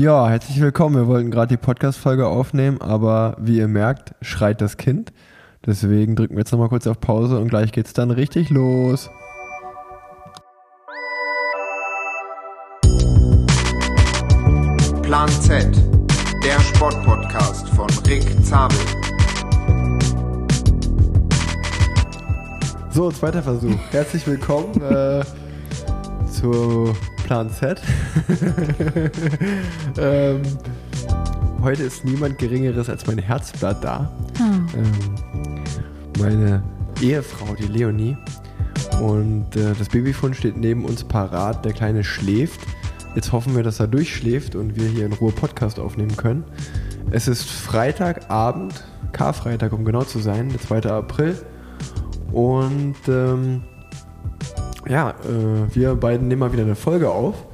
Ja, herzlich willkommen. Wir wollten gerade die Podcast-Folge aufnehmen, aber wie ihr merkt, schreit das Kind. Deswegen drücken wir jetzt nochmal kurz auf Pause und gleich geht's dann richtig los. Plan Z, der Sportpodcast von Rick Zabel. So, zweiter Versuch. Herzlich willkommen äh, zu Plan Z. ähm, heute ist niemand Geringeres als mein Herzblatt da. Ähm, meine Ehefrau, die Leonie. Und äh, das Babyfon steht neben uns parat. Der Kleine schläft. Jetzt hoffen wir, dass er durchschläft und wir hier in Ruhe Podcast aufnehmen können. Es ist Freitagabend, Karfreitag, um genau zu sein, der 2. April. Und ähm, ja, äh, wir beiden nehmen mal wieder eine Folge auf.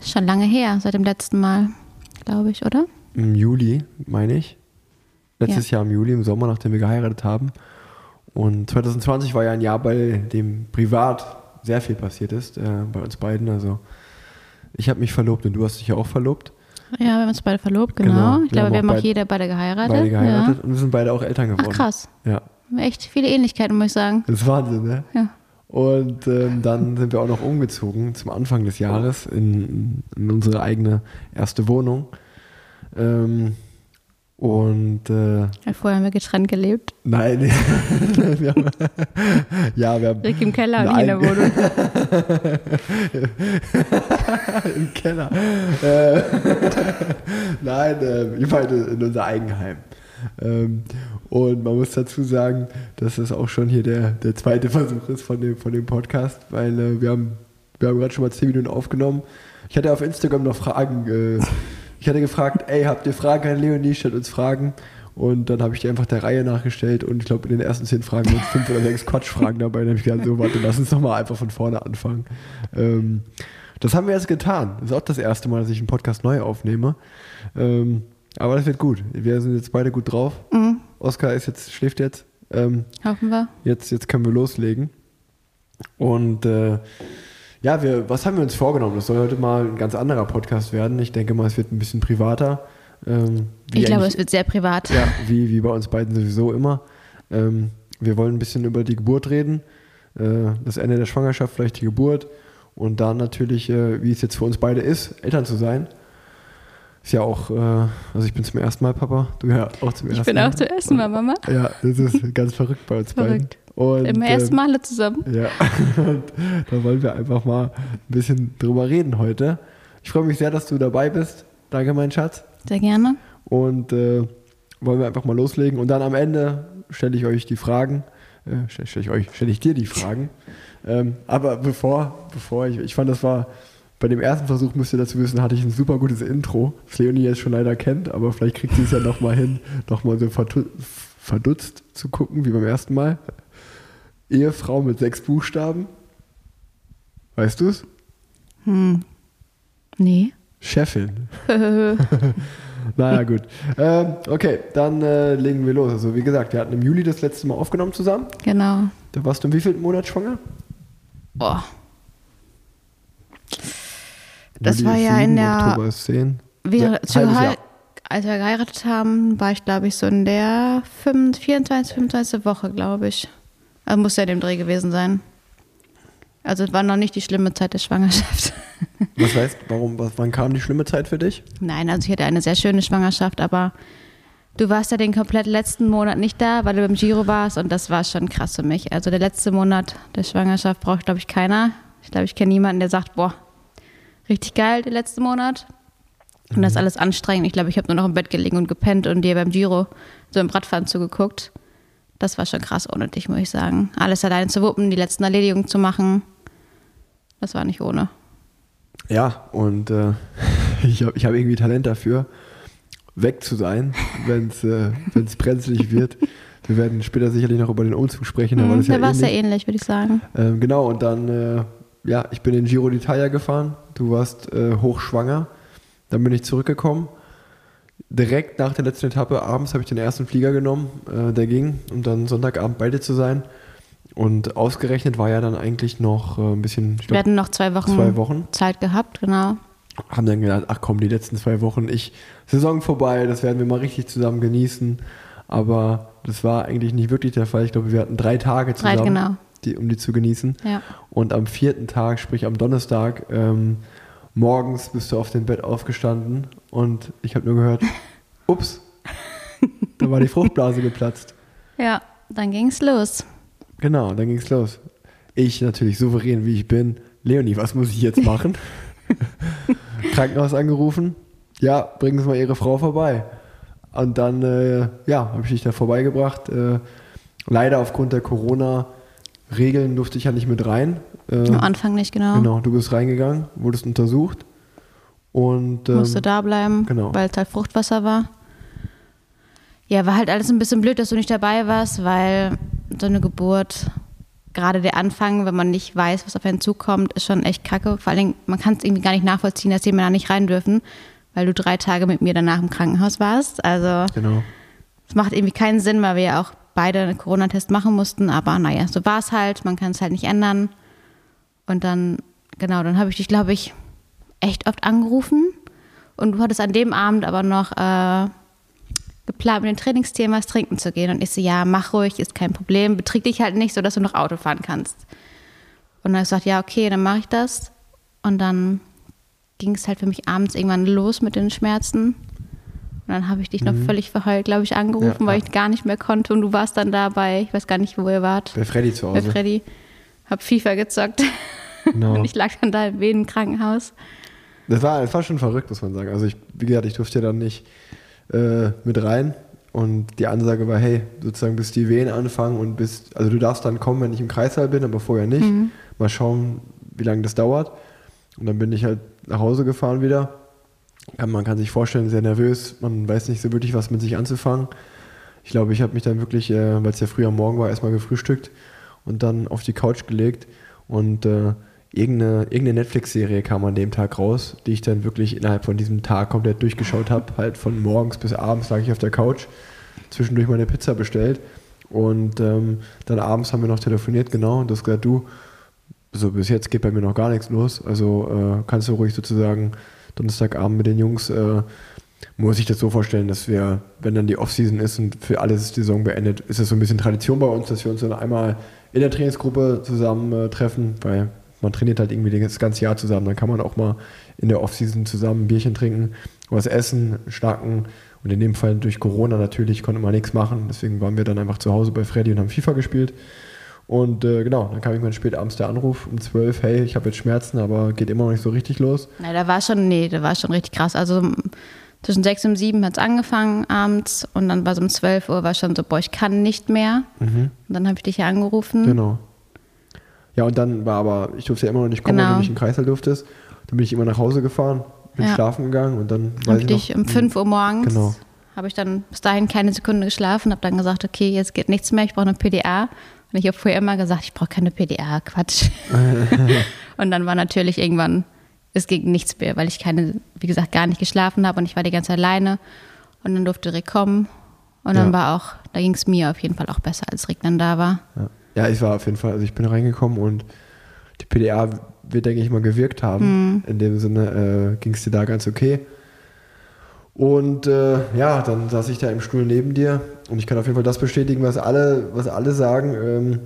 Schon lange her, seit dem letzten Mal, glaube ich, oder? Im Juli, meine ich. Letztes Ja. Jahr im Juli, im Sommer, nachdem wir geheiratet haben. Und 2020 war ja ein Jahr, bei dem privat sehr viel passiert ist, äh, bei uns beiden. Also ich habe mich verlobt und du hast dich ja auch verlobt. Ja, wir haben uns beide verlobt, Genau. genau. Ich glaube, wir haben auch beide- jeder beide geheiratet. Beide geheiratet und wir sind beide auch Eltern Ja. geworden. Ach krass. Ja, Echt viele Ähnlichkeiten, muss ich sagen. das ist Wahnsinn, ne? Ja. Und ähm, dann sind wir auch noch umgezogen zum Anfang des Jahres in, in unsere eigene erste Wohnung. Ähm, und äh, Vorher haben wir getrennt gelebt. nein, wir haben, ja, wir haben Rick im Keller und ich in der Wohnung. im Keller. Äh, nein, äh, wir beide in unser Eigenheim. Ähm, und man muss dazu sagen, dass das auch schon hier der, der zweite Versuch ist von dem, von dem Podcast, weil äh, wir haben, wir haben gerade schon mal 10 Minuten aufgenommen. Ich hatte auf Instagram noch Fragen. Äh, ich hatte gefragt, ey, habt ihr Fragen an Leonie? Stellt uns Fragen. Und dann habe ich die einfach der Reihe nachgestellt und ich glaube, in den ersten zehn Fragen waren fünf oder sechs Quatschfragen dabei. Dann habe ich gedacht, so, warte, lass uns doch mal einfach von vorne anfangen. Ähm, das haben wir jetzt getan. Das ist auch das erste Mal, dass ich einen Podcast neu aufnehme. Ähm, aber das wird gut. Wir sind jetzt beide gut drauf. Mhm. Oskar ist jetzt, schläft jetzt. Ähm, Hoffen wir. jetzt, jetzt können wir loslegen. Und äh, ja, wir, was haben wir uns vorgenommen? Das soll heute mal ein ganz anderer Podcast werden. Ich denke mal, es wird ein bisschen privater. Ähm, wie Ich glaube, es wird sehr privat. ja, wie, wie bei uns beiden sowieso immer. Ähm, wir wollen ein bisschen über die Geburt reden, äh, das Ende der Schwangerschaft, vielleicht die Geburt und dann natürlich, äh, wie es jetzt für uns beide ist, Eltern zu sein. Ist ja auch, äh, also ich bin zum ersten Mal Papa, du ja auch zum Ich ersten bin Mal. auch zum ersten Mal Mama. Ja, das ist ganz verrückt bei uns Verrückt. beiden. Und, Im ersten ähm, Male zusammen. ja, und da wollen wir einfach mal ein bisschen drüber reden heute. Ich freue mich sehr, dass du dabei bist. Danke, mein Schatz. Sehr gerne. Und äh, wollen wir einfach mal loslegen. Und dann am Ende stelle ich euch die Fragen. Äh, stelle stell ich euch, stelle ich dir die Fragen. Ähm, aber bevor, bevor ich, ich fand, das war bei dem ersten Versuch, müsst ihr dazu wissen, hatte ich ein super gutes Intro, das Leonie jetzt schon leider kennt, aber vielleicht kriegt sie es ja nochmal hin, nochmal so verdutzt zu gucken, wie beim ersten Mal. Ehefrau mit sechs Buchstaben. Weißt du es? Hm. Nee. Chefin. naja, gut. Ähm, okay, dann äh, legen wir los. Also, wie gesagt, wir hatten im Juli das letzte Mal aufgenommen zusammen. genau. Da warst du im wievielten Monat schwanger? Boah. Das war ja in der- Oktober ist 10. Wir, Ja, als wir geheiratet haben, war ich, glaube ich, so in der 25, 24, 25. Woche, glaube ich. Also muss ja in dem Dreh gewesen sein. Also es war noch nicht die schlimme Zeit der Schwangerschaft. Was heißt, warum, was, wann kam die schlimme Zeit für dich? Nein, also ich hatte eine sehr schöne Schwangerschaft, aber du warst ja den komplett letzten Monat nicht da, weil du beim Giro warst und das war schon krass für mich. Also der letzte Monat der Schwangerschaft braucht, glaube ich, keiner. Ich glaube, ich kenne niemanden, der sagt, boah, richtig geil, der letzte Monat. Und das ist alles anstrengend. Ich glaube, ich habe nur noch im Bett gelegen und gepennt und dir beim Giro so im Radfahren zugeguckt. Das war schon krass ohne dich, muss ich sagen. Alles alleine zu wuppen, die letzten Erledigungen zu machen, das war nicht ohne. Ja, und äh, ich habe ich hab irgendwie Talent dafür, weg zu sein, wenn es äh, wenn's brenzlig wird. Wir werden später sicherlich noch über den Umzug sprechen, aber Mhm, das ja war es ja ähnlich. ähnlich, würde ich sagen. Ähm, genau, und dann, äh, ja, ich bin in Giro d'Italia gefahren. Du warst äh, hochschwanger. Dann bin ich zurückgekommen. Direkt nach der letzten Etappe, abends, habe ich den ersten Flieger genommen, äh, der ging, um dann Sonntagabend bei dir zu sein. Und ausgerechnet war ja dann eigentlich noch äh, ein bisschen, ich Wir glaub, hatten noch zwei Wochen, zwei Wochen. Zeit gehabt, genau. haben dann gedacht, ach komm, die letzten zwei Wochen, ich, Saison vorbei, das werden wir mal richtig zusammen genießen. Aber das war eigentlich nicht wirklich der Fall. Ich glaube, wir hatten drei Tage zusammen, Drei, genau. Die, um die zu genießen. Ja. Und am vierten Tag, sprich am Donnerstag, ähm, morgens bist du auf dem Bett aufgestanden und ich habe nur gehört, ups, da war die Fruchtblase geplatzt. Ja, dann ging's los. Genau, dann ging's los. Ich natürlich souverän wie ich bin. Leonie, was muss ich jetzt machen? Krankenhaus angerufen. Ja, bringen Sie mal Ihre Frau vorbei. Und dann, äh, ja, habe ich dich da vorbeigebracht. Äh, leider aufgrund der Corona-Regeln durfte ich ja nicht mit rein. Äh, Am Anfang nicht genau. Genau, du bist reingegangen, wurdest untersucht. Und ähm, Musste da bleiben, genau. weil es halt Fruchtwasser war. Ja, war halt alles ein bisschen blöd, dass du nicht dabei warst, weil so eine Geburt, gerade der Anfang, wenn man nicht weiß, was auf einen zukommt, ist schon echt kacke. Vor allem, man kann es irgendwie gar nicht nachvollziehen, dass die Männer nicht rein dürfen, weil du drei Tage mit mir danach im Krankenhaus warst. Also genau. es macht irgendwie keinen Sinn, weil wir ja auch beide einen Corona-Test machen mussten. Aber naja, so war es halt. Man kann es halt nicht ändern. Und dann, genau, dann habe ich dich, glaube ich, echt oft angerufen. Und du hattest an dem Abend aber noch äh, geplant, mit dem Trainingsteam was trinken zu gehen. Und ich so, ja, mach ruhig, ist kein Problem. Betrieb dich halt nicht, sodass du noch Auto fahren kannst. Und dann habe ich gesagt, ja, okay, dann mache ich das. Und dann ging es halt für mich abends irgendwann los mit den Schmerzen. Und dann habe ich dich noch völlig verheult, glaube ich, angerufen, Ja, weil ich gar nicht mehr konnte. Und du warst dann dabei, ich weiß gar nicht, wo ihr wart. Bei Freddy zu Bei Hause. Freddy. Hab FIFA gezockt. Genau. Und ich lag dann da im Wedenkrankenhaus. Das war, das war schon verrückt, muss man sagen. Also ich, wie gesagt, ich durfte ja dann nicht äh, mit rein. Und die Ansage war, hey, sozusagen bis die Wehen anfangen und bis, also du darfst dann kommen, wenn ich im Kreißsaal bin, aber vorher nicht. Mal schauen, wie lange das dauert. Und dann bin ich halt nach Hause gefahren wieder. Ja, man kann sich vorstellen, sehr nervös. Man weiß nicht so wirklich, was mit sich anzufangen. Ich glaube, ich habe mich dann wirklich, äh, weil es ja früh am Morgen war, erstmal gefrühstückt und dann auf die Couch gelegt. Und äh, irgendeine, irgendeine Netflix-Serie kam an dem Tag raus, die ich dann wirklich innerhalb von diesem Tag komplett durchgeschaut habe. Halt von morgens bis abends lag ich auf der Couch, zwischendurch meine Pizza bestellt. Und ähm, dann abends haben wir noch telefoniert, genau. Und du hast gesagt, du, so bis jetzt geht bei mir noch gar nichts los. Also äh, kannst du ruhig sozusagen Donnerstagabend mit den Jungs, äh, muss ich das so vorstellen, dass wir, wenn dann die Offseason ist und für alles ist die Saison beendet, ist es so ein bisschen Tradition bei uns, dass wir uns dann einmal in der Trainingsgruppe zusammen äh, weil man trainiert halt irgendwie das ganze Jahr zusammen. Dann kann man auch mal in der Offseason zusammen ein Bierchen trinken, was essen, schnacken. Und in dem Fall durch Corona natürlich konnte man nichts machen. Deswegen waren wir dann einfach zu Hause bei Freddy und haben FIFA gespielt. Und äh, genau, dann kam irgendwann spät abends der Anruf um 12, hey, ich habe jetzt Schmerzen, aber geht immer noch nicht so richtig los. Na, da war schon, nee, da war schon richtig krass. Also zwischen sechs und sieben hat es angefangen abends und dann war so um 12 Uhr war schon so, boah, ich kann nicht mehr. Und dann habe ich dich ja angerufen. Genau. Ja, und dann war aber, ich durfte ja immer noch nicht kommen, weil Genau. du nicht im Kreißsaal durftest. Dann bin ich immer nach Hause gefahren, bin Ja. schlafen gegangen und dann weiß ich ich dich noch, um 5 Uhr morgens, Genau. habe ich dann bis dahin keine Sekunde geschlafen, habe dann gesagt, okay, jetzt geht nichts mehr, ich brauche eine PDA. Ich habe vorher immer gesagt, ich brauche keine PDA, Quatsch. und dann war natürlich irgendwann, es ging nichts mehr, weil ich keine, wie gesagt, gar nicht geschlafen habe und ich war die ganze Zeit alleine. Und dann durfte Rick kommen. Und dann Ja. war auch, da ging es mir auf jeden Fall auch besser, als Rick dann da war. Ja. ja, ich war auf jeden Fall, also ich bin reingekommen und die PDA wird, denke ich mal, gewirkt haben. In dem Sinne äh, ging es dir da ganz okay. Und äh, ja, dann saß ich da im Stuhl neben dir und ich kann auf jeden Fall das bestätigen, was alle, was alle sagen, ähm,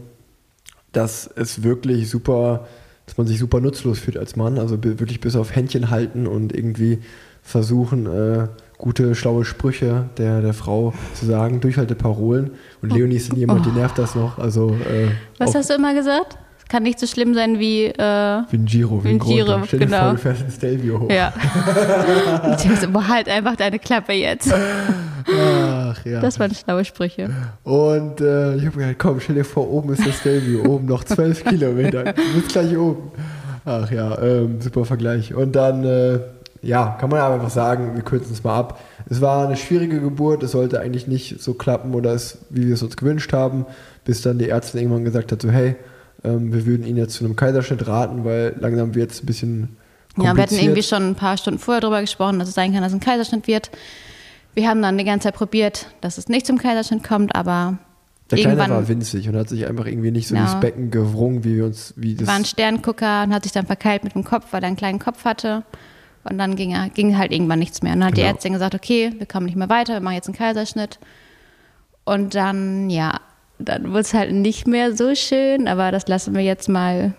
dass es wirklich super, dass man sich super nutzlos fühlt als Mann. Also wirklich bis auf Händchen halten und irgendwie versuchen, äh, gute, schlaue Sprüche der, der Frau zu sagen, Durchhalteparolen. Und Leonie ist jemand, die nervt das noch. Also äh, Was hast du immer gesagt? Kann nicht so schlimm sein wie, äh, wie ein Giro, wie, ein Giro. Stell dir genau. vor, du fährst ein Stelvio hoch. ja. Und halt einfach deine Klappe jetzt. Ach ja. Das waren schlaue Sprüche. Und äh, ich habe gesagt, komm, stell dir vor, oben ist das Stelvio, oben noch 12 Kilometer. Du bist gleich oben. Ach ja, ähm, super Vergleich. Und dann, äh, ja, kann man einfach sagen, wir kürzen es mal ab. Es war eine schwierige Geburt, es sollte eigentlich nicht so klappen oder es, wie wir es uns gewünscht haben, bis dann die Ärztin irgendwann gesagt hat, so hey, ähm, wir würden Ihnen jetzt zu einem Kaiserschnitt raten, weil langsam wird es ein bisschen Ja, wir hatten irgendwie schon ein paar Stunden vorher darüber gesprochen, dass es sein kann, dass ein Kaiserschnitt wird. Wir haben dann die ganze Zeit probiert, dass es nicht zum Kaiserschnitt kommt, aber Der Kleine war winzig und hat sich einfach irgendwie nicht so Ja. durchs Becken gewrungen, wie wir uns, wie das. war ein Sterngucker und hat sich dann verkeilt mit dem Kopf, weil er einen kleinen Kopf hatte. Und dann ging, er, ging halt irgendwann nichts mehr. Und dann hat die Genau. Ärztin gesagt, okay, wir kommen nicht mehr weiter, wir machen jetzt einen Kaiserschnitt. Und dann, ja, dann wurde es halt nicht mehr so schön, aber das lassen wir jetzt mal,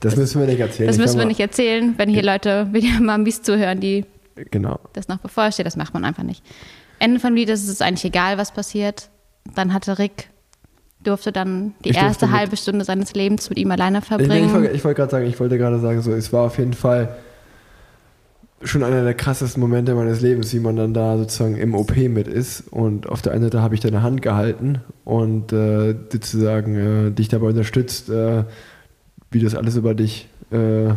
Das müssen wir nicht erzählen. das Ich müssen wir nicht erzählen, wenn hier Leute, hier Mamis zuhören, die Genau. das noch bevorsteht, das macht man einfach nicht. Ende vom Lied ist es eigentlich egal, was passiert. Dann hatte Rick, durfte dann die Ich erste halbe Stunde seines Lebens mit ihm alleine Ich, verbringen. ich, wollte- ich wollte gerade sagen, ich wollte gerade sagen, so, es war auf jeden Fall schon einer der krassesten Momente meines Lebens, wie man dann da sozusagen im OP mit ist. Und auf der einen Seite habe ich deine Hand gehalten und äh, sozusagen äh, dich dabei unterstützt, äh, wie das alles über dich äh,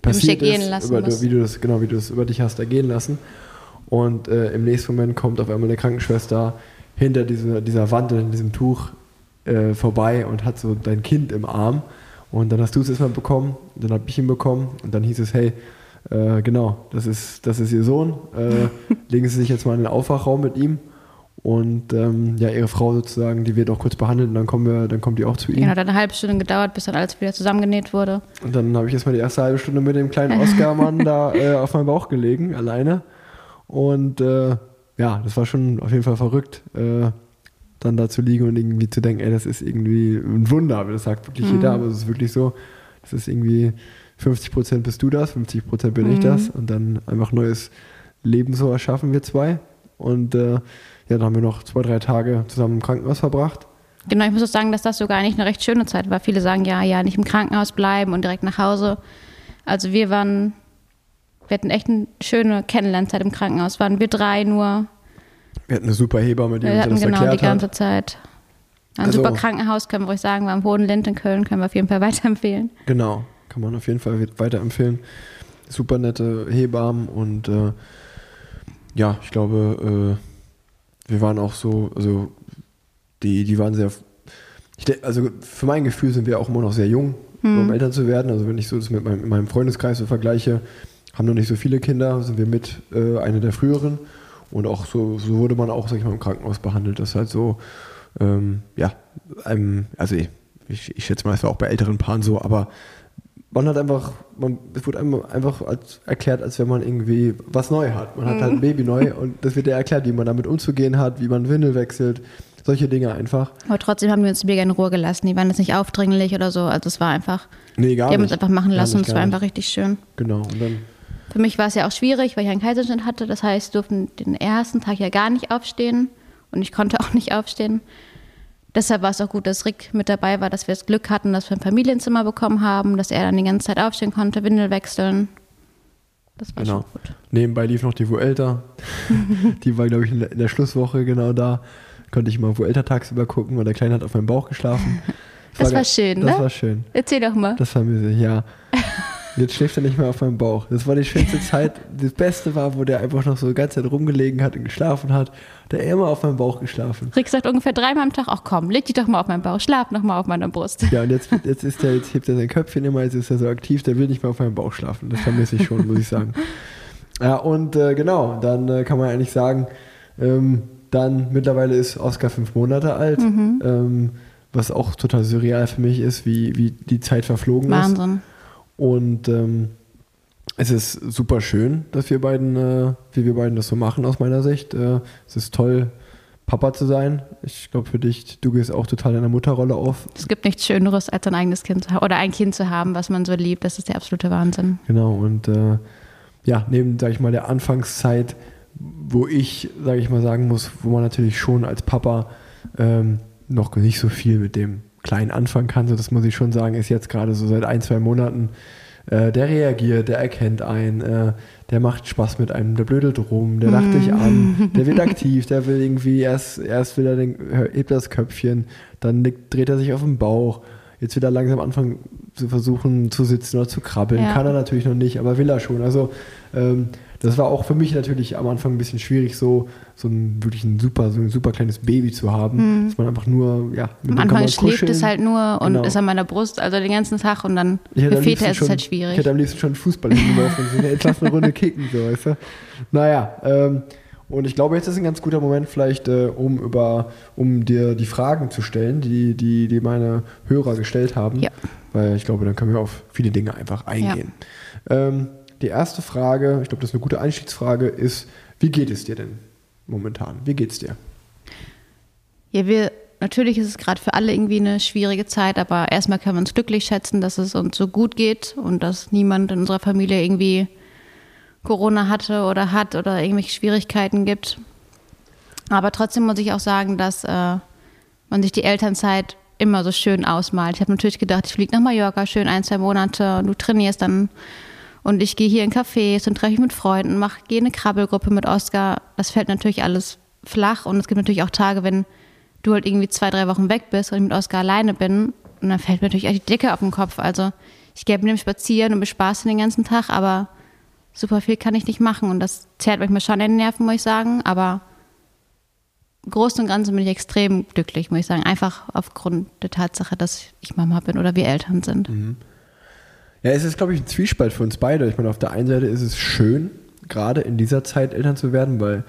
passiert ist, über, wie du das genau, wie du es über dich hast ergehen lassen. Und äh, im nächsten Moment kommt auf einmal eine Krankenschwester hinter dieser, dieser Wand und in diesem Tuch äh, vorbei und hat so dein Kind im Arm. Und dann hast du es erstmal bekommen, dann habe ich ihn bekommen und dann hieß es, hey, äh, genau, das ist, das ist ihr Sohn, äh, legen Sie sich jetzt mal in den Aufwachraum mit ihm. Und ähm, ja, ihre Frau sozusagen, die wird auch kurz behandelt und dann kommen wir, dann kommt die auch zu ihm. Genau, hat eine halbe Stunde gedauert, bis dann alles wieder zusammengenäht wurde. Und dann habe ich erstmal die erste halbe Stunde mit dem kleinen Oscar-Mann da äh, auf meinem Bauch gelegen, alleine. Und äh, ja, das war schon auf jeden Fall verrückt, äh, dann da zu liegen und irgendwie zu denken, ey, das ist irgendwie ein Wunder. Aber das sagt wirklich jeder, aber es ist wirklich so, das ist irgendwie 50 Prozent bist du das, 50 Prozent bin ich das. Und dann einfach neues Leben so erschaffen wir zwei. Und äh, ja, dann haben wir noch zwei, drei Tage zusammen im Krankenhaus verbracht. Genau, ich muss auch sagen, dass das sogar eigentlich eine recht schöne Zeit war. Viele sagen, ja, ja, nicht im Krankenhaus bleiben und direkt nach Hause. Also wir waren, wir hatten echt eine schöne Kennenlernzeit im Krankenhaus. Waren wir drei nur. Wir hatten eine super Hebamme, die Wir uns hatten das genau die erklärt ganze hat. Zeit. Ein Also- super Krankenhaus, können wir euch sagen, war im Hohenlind in Köln, können wir auf jeden Fall weiterempfehlen. Genau, kann man auf jeden Fall weiterempfehlen. Super nette Hebammen und äh, ja, ich glaube, äh, wir waren auch so, also die, die waren sehr, ich also für mein Gefühl sind wir auch immer noch sehr jung, um Eltern zu werden. Also wenn ich so das mit meinem, meinem Freundeskreis so vergleiche, haben noch nicht so viele Kinder, sind wir mit äh, eine der früheren. Und auch so, so wurde man auch, sag ich mal, im Krankenhaus behandelt. Das ist halt so, ähm, ja, einem, also ich, ich, ich schätze mal, es war auch bei älteren Paaren so, aber man hat einfach, man, es wurde einem einfach als, erklärt, als wenn man irgendwie was neu hat. Man hat halt ein Baby neu und das wird dir erklärt, wie man damit umzugehen hat, wie man Windel wechselt, solche Dinge einfach. Aber trotzdem haben wir uns mega in Ruhe gelassen. Die waren jetzt nicht aufdringlich oder so. Also es war einfach, Nee, gar die haben nicht. uns einfach machen lassen und es war nicht. einfach richtig schön. Genau, und dann, Für mich war es ja auch schwierig, weil ich einen Kaiserschnitt hatte. Das heißt, durften den ersten Tag ja gar nicht aufstehen und ich konnte auch nicht aufstehen. Deshalb war es auch gut, dass Rick mit dabei war, dass wir das Glück hatten, dass wir ein Familienzimmer bekommen haben, dass er dann die ganze Zeit aufstehen konnte, Windel wechseln. Das war Genau. schon gut. Nebenbei lief noch die Vuelta. die war, glaube ich, in der, Schlusswoche genau da. Konnte ich mal Vuelta tagsüber gucken und der Kleine hat auf meinem Bauch geschlafen. Das war ge- schön, Das ne? war schön. Erzähl doch mal. Das vermisse ich, ja. Jetzt schläft er nicht mehr auf meinem Bauch. Das war die schönste Zeit. Das Beste war, wo der einfach noch so die ganze Zeit rumgelegen hat und geschlafen hat. Der hat immer auf meinem Bauch geschlafen. Rick sagt ungefähr dreimal am Tag, ach komm, leg dich doch mal auf meinen Bauch, schlaf noch mal auf meiner Brust. Ja, und jetzt, jetzt ist er, jetzt hebt er sein Köpfchen immer, jetzt ist er so aktiv, der will nicht mehr auf meinem Bauch schlafen. Das vermisse ich schon, muss ich sagen. Ja, und äh, genau, dann äh, kann man eigentlich sagen, ähm, dann mittlerweile ist Oscar fünf Monate alt, ähm, was auch total surreal für mich ist, wie, wie die Zeit verflogen ist. Wahnsinn. Und ähm, es ist super schön, dass wir beiden, äh, wie wir beiden das so machen aus meiner Sicht. Äh, es ist toll, Papa zu sein. Ich glaube für dich, du gehst auch total in der Mutterrolle auf. Es gibt nichts Schöneres, als ein eigenes Kind zu haben oder ein Kind zu haben, was man so liebt. Das ist der absolute Wahnsinn. Genau, und äh, ja, neben, sag ich mal, der Anfangszeit, wo ich, sage ich mal, sagen muss, wo man natürlich schon als Papa ähm, noch nicht so viel mit dem Kleinen anfangen kann, so das muss ich schon sagen, ist jetzt gerade so seit ein, zwei Monaten, äh, der reagiert, der erkennt einen, äh, der macht Spaß mit einem, der blödelt rum, der lacht dich an, der wird aktiv, der will irgendwie, erst, erst will er den, hebt das Köpfchen, dann dreht er sich auf den Bauch, jetzt will er langsam anfangen zu versuchen zu sitzen oder zu krabbeln, Ja. kann er natürlich noch nicht, aber will er schon. Also ähm, das war auch für mich natürlich am Anfang ein bisschen schwierig, so, so ein wirklich ein super, so ein super kleines Baby zu haben, dass man einfach nur, ja, mit Am Anfang man schläft es halt nur und Genau. ist an meiner Brust, also den ganzen Tag und dann Ich für Väter ist es halt Ich schwierig. hätte am liebsten schon Fußball hingeworfen so, eine Runde kicken, so, weißt du? Naja, ähm, und ich glaube, jetzt ist ein ganz guter Moment vielleicht, äh, um über, um dir die Fragen zu stellen, die, die, die meine Hörer gestellt haben. Ja. Weil ich glaube, dann können wir auf viele Dinge einfach eingehen. Ähm, die erste Frage, ich glaube, das ist eine gute Einstiegsfrage, ist, wie geht es dir denn momentan? Wie geht's dir? Ja, wir, natürlich ist es gerade für alle irgendwie eine schwierige Zeit, aber erstmal können wir uns glücklich schätzen, dass es uns so gut geht und dass niemand in unserer Familie irgendwie Corona hatte oder hat oder irgendwelche Schwierigkeiten gibt. Aber trotzdem muss ich auch sagen, dass äh, man sich die Elternzeit immer so schön ausmalt. Ich habe natürlich gedacht, ich fliege nach Mallorca, schön ein, zwei Monate und du trainierst dann und ich gehe hier in Cafés und treffe mich mit Freunden, mache, gehe in eine Krabbelgruppe mit Oscar. Das fällt natürlich alles flach und es gibt natürlich auch Tage, wenn du halt irgendwie zwei, drei Wochen weg bist und ich mit Oscar alleine bin und dann fällt mir natürlich auch die Decke auf den Kopf. Also ich gehe mit dem spazieren und bespaße den ganzen Tag, aber super viel kann ich nicht machen und das zerrt manchmal schon in den Nerven, muss ich sagen, aber im Großen und Ganzen bin ich extrem glücklich, muss ich sagen. Einfach aufgrund der Tatsache, dass ich Mama bin oder wir Eltern sind. Ja, es ist, glaube ich, ein Zwiespalt für uns beide. Ich meine, auf der einen Seite ist es schön, gerade in dieser Zeit Eltern zu werden, weil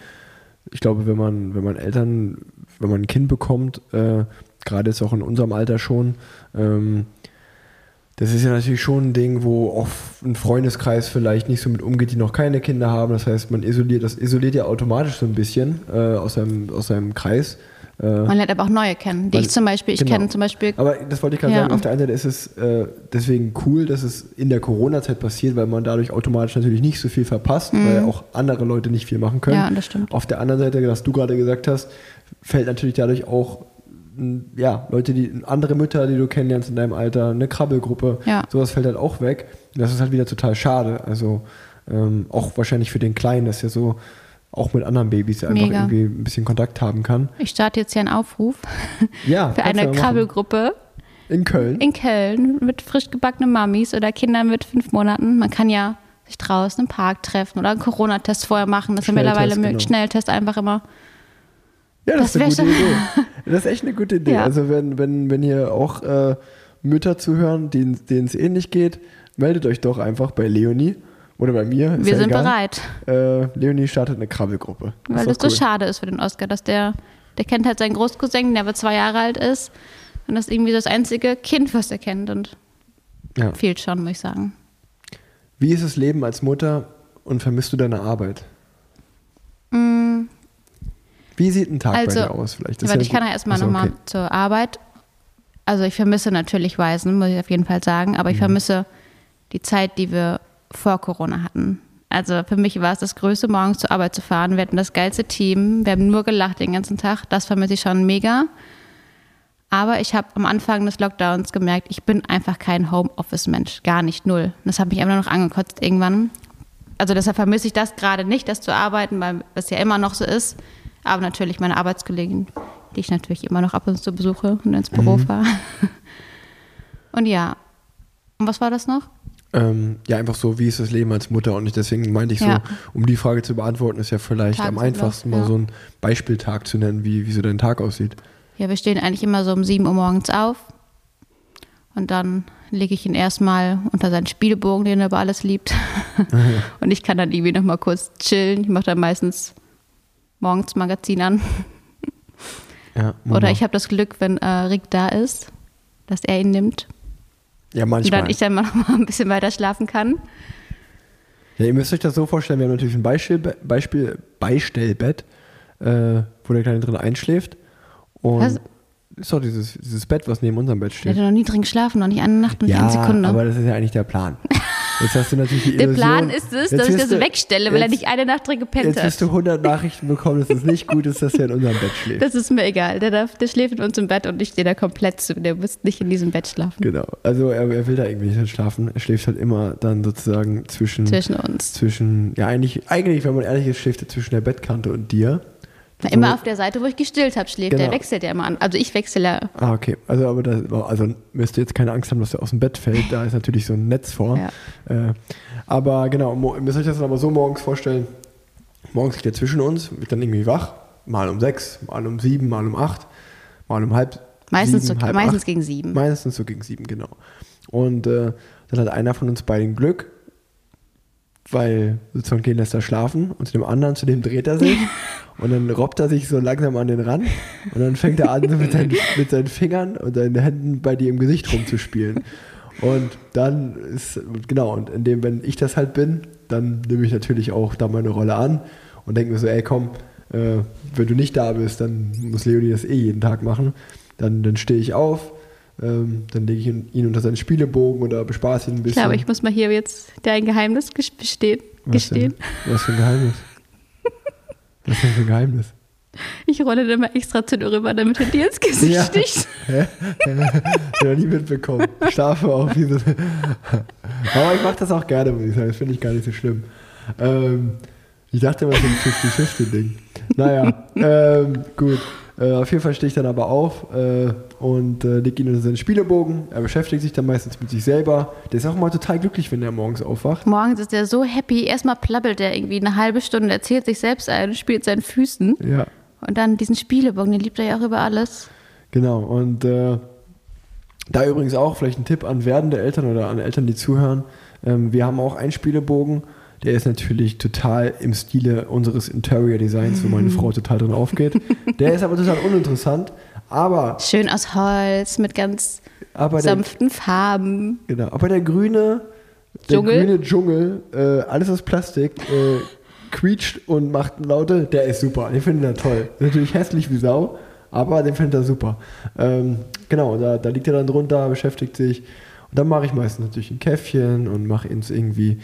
ich glaube, wenn man, wenn man Eltern, wenn man ein Kind bekommt, äh, gerade jetzt auch in unserem Alter schon, ähm, das ist ja natürlich schon ein Ding, wo auch ein Freundeskreis vielleicht nicht so mit umgeht, die noch keine Kinder haben. Das heißt, man isoliert, das isoliert ja automatisch so ein bisschen äh, aus, seinem, aus seinem Kreis. Äh, Man lernt aber auch neue kennen, die Man- ich zum Beispiel, ich genau. kenne zum Beispiel, aber das wollte ich gerade Ja. sagen, auf der einen Seite ist es äh, deswegen cool, dass es in der Corona-Zeit passiert, weil man dadurch automatisch natürlich nicht so viel verpasst, weil auch andere Leute nicht viel machen können. Mhm. Ja, das stimmt. Auf der anderen Seite, was du gerade gesagt hast, fällt natürlich dadurch auch ja, Leute, die andere Mütter, die du kennenlernst in deinem Alter, eine Krabbelgruppe, Ja. sowas fällt halt auch weg. Das ist halt wieder total schade. Also ähm, auch wahrscheinlich für den Kleinen, dass er so auch mit anderen Babys einfach Mega. irgendwie ein bisschen Kontakt haben kann. ich starte jetzt hier einen Aufruf Ja, für eine. Krabbelgruppe in Köln. in Köln mit frisch gebackenen Mamis oder Kindern mit fünf Monaten. Man kann ja sich draußen im Park treffen oder einen Corona-Test vorher machen. Das ist ja mittlerweile genau. Schnelltest einfach immer. Ja, das, Das ist eine gute Idee. Das ist echt eine gute Idee. Ja. Also wenn, wenn, wenn hier auch äh, Mütter zuhören, denen denen es ähnlich geht, meldet euch doch einfach bei Leonie oder bei mir. Wir ja sind egal. bereit. Äh, Leonie startet eine Krabbelgruppe. Weil ist das doch so schade ist für den Oscar, dass der, der kennt halt seinen Großcousin, der aber zwei Jahre alt ist. Und das ist irgendwie das einzige Kind, was er kennt. Und Ja. fehlt schon, muss ich sagen. Wie ist das Leben als Mutter und vermisst du deine Arbeit? Wie sieht ein Tag Mm. Also, bei dir aus? Vielleicht Das Warte, ja ich kann ja erstmal Achso, nochmal okay. zur Arbeit. Also ich vermisse natürlich Waisen, muss ich auf jeden Fall sagen, Mhm. aber ich vermisse die Zeit, die wir vor Corona hatten. Also für mich war es das Größte, morgens zur Arbeit zu fahren. Wir hatten das geilste Team, wir haben nur gelacht den ganzen Tag. Das vermisse ich schon mega. Aber ich habe am Anfang des Lockdowns gemerkt, ich bin einfach kein Homeoffice-Mensch. Gar nicht, null. Das hat mich einfach nur noch angekotzt irgendwann. Also deshalb vermisse ich das gerade nicht, das zu arbeiten, weil es ja immer noch so ist. Aber natürlich meine Arbeitskollegen, die ich natürlich immer noch ab und zu besuche und ins Büro fahre. Und ja. Und was war das noch? Ähm, ja, einfach so, wie ist das Leben als Mutter? Und deswegen meinte ich so, Ja. um die Frage zu beantworten, ist ja vielleicht am Tagesablauf, einfachsten mal ja. so einen Beispieltag zu nennen, wie, wie so dein Tag aussieht. Ja, wir stehen eigentlich immer so um 7 Uhr morgens auf. Und dann lege ich ihn erstmal unter seinen Spielebogen, den er über alles liebt. und ich kann dann irgendwie noch mal kurz chillen. Ich mache dann meistens morgens Magazin an. Ja, Oder ich habe das Glück, wenn äh, Rick da ist, dass er ihn nimmt. Ja, Und manchmal. dann ich dann mal noch mal ein bisschen weiter schlafen kann. Ja, ihr müsst euch das so vorstellen, wir haben natürlich ein Beispiel, Beispiel, Beistellbett, äh, wo der Kleine drin einschläft. Und Was? ist doch dieses, dieses Bett, was neben unserem Bett steht. hat noch nie drin geschlafen, noch nicht eine Nacht und Ja, eine Sekunde. aber das ist ja eigentlich der Plan. Jetzt hast du natürlich die der Plan ist es, jetzt dass ich das du- wegstelle, weil er jetzt- nicht eine Nacht drin gepennt Jetzt hat. wirst du 100 Nachrichten bekommen, dass es nicht gut ist, dass er in unserem Bett schläft. Das ist mir egal. Der, darf, der schläft in uns im Bett und ich stehe da komplett zu. Der muss nicht in diesem Bett schlafen. Genau. Also er, er will da irgendwie nicht schlafen. Er schläft halt immer dann sozusagen zwischen, Zwischen uns. zwischen ja eigentlich, eigentlich, wenn man ehrlich ist, schläft er zwischen der Bettkante und dir. Na, So- immer auf der Seite, wo ich gestillt habe, schläft. Der Genau. wechselt ja immer an. Also ich wechsle ja. Ah, okay. Also, aber da, also müsst ihr jetzt keine Angst haben, dass er aus dem Bett fällt. Da ist natürlich so ein Netz vor. Ja. Äh, aber genau, ihr müsst euch das dann aber so morgens vorstellen. Morgens liegt er zwischen uns, wird dann irgendwie wach. Mal um sechs, mal um sieben, mal um acht, mal um halb Meistens, sieben, so, halb meistens acht. gegen sieben. Meistens so gegen sieben, genau. Und äh, dann hat einer von uns beiden Glück, weil sozusagen den lässt er schlafen und zu dem anderen, zu dem dreht er sich und dann robbt er sich so langsam an den Rand und dann fängt er an, so mit seinen, mit seinen Fingern und seinen Händen bei dir im Gesicht rumzuspielen. Und dann ist, genau, und in dem, wenn ich das halt bin, dann nehme ich natürlich auch da meine Rolle an und denke mir so, ey komm, äh, wenn du nicht da bist, dann muss Leonie das eh jeden Tag machen. Dann, dann stehe ich auf, ähm, dann lege ich ihn, ihn unter seinen Spielebogen oder bespaße ihn ein Ich bisschen. glaube, ich muss mal hier jetzt dein Geheimnis ges- bestehen, Was denn? gestehen. Was für ein Geheimnis? Was denn für ein Geheimnis? Ich rolle dann mal extra zu dir rüber, damit er dir ins Gesicht Ja. sticht. Hä? Ich noch nie mitbekommen. Schlafe wie so. Aber ich mache das auch gerne, muss ich sagen. Das finde ich gar nicht so schlimm. Ähm, ich dachte immer, ist ein 50-50-Ding. Naja, ähm, gut. Äh, auf jeden Fall stehe ich dann aber auf äh, und äh, leg ihn unter seinen Spielebogen. Er beschäftigt sich dann meistens mit sich selber. Der ist auch mal total glücklich, wenn er morgens aufwacht. Morgens ist er so happy. Erstmal plappelt er irgendwie eine halbe Stunde, erzählt sich selbst ein und spielt seinen Füßen. Ja, Und dann diesen Spielebogen, den liebt er ja auch über alles. genau. Und äh, da übrigens auch vielleicht ein Tipp an werdende Eltern oder an Eltern, die zuhören. Ähm, wir haben auch einen Spielebogen. Der ist natürlich total im Stile unseres Interior Designs, wo meine Frau total drin aufgeht. Der ist aber total uninteressant. Aber, Schön aus Holz, mit ganz aber, der, sanften Farben. genau, aber der grüne der Dschungel? grüne Dschungel, äh, alles aus Plastik, äh, quietscht und macht Laute, der ist super. Den finde ich toll. Natürlich hässlich wie Sau, aber den findet er super. Ähm, genau, da, da liegt er dann drunter, beschäftigt sich. Und dann mache ich meistens natürlich ein Käffchen und mache ins irgendwie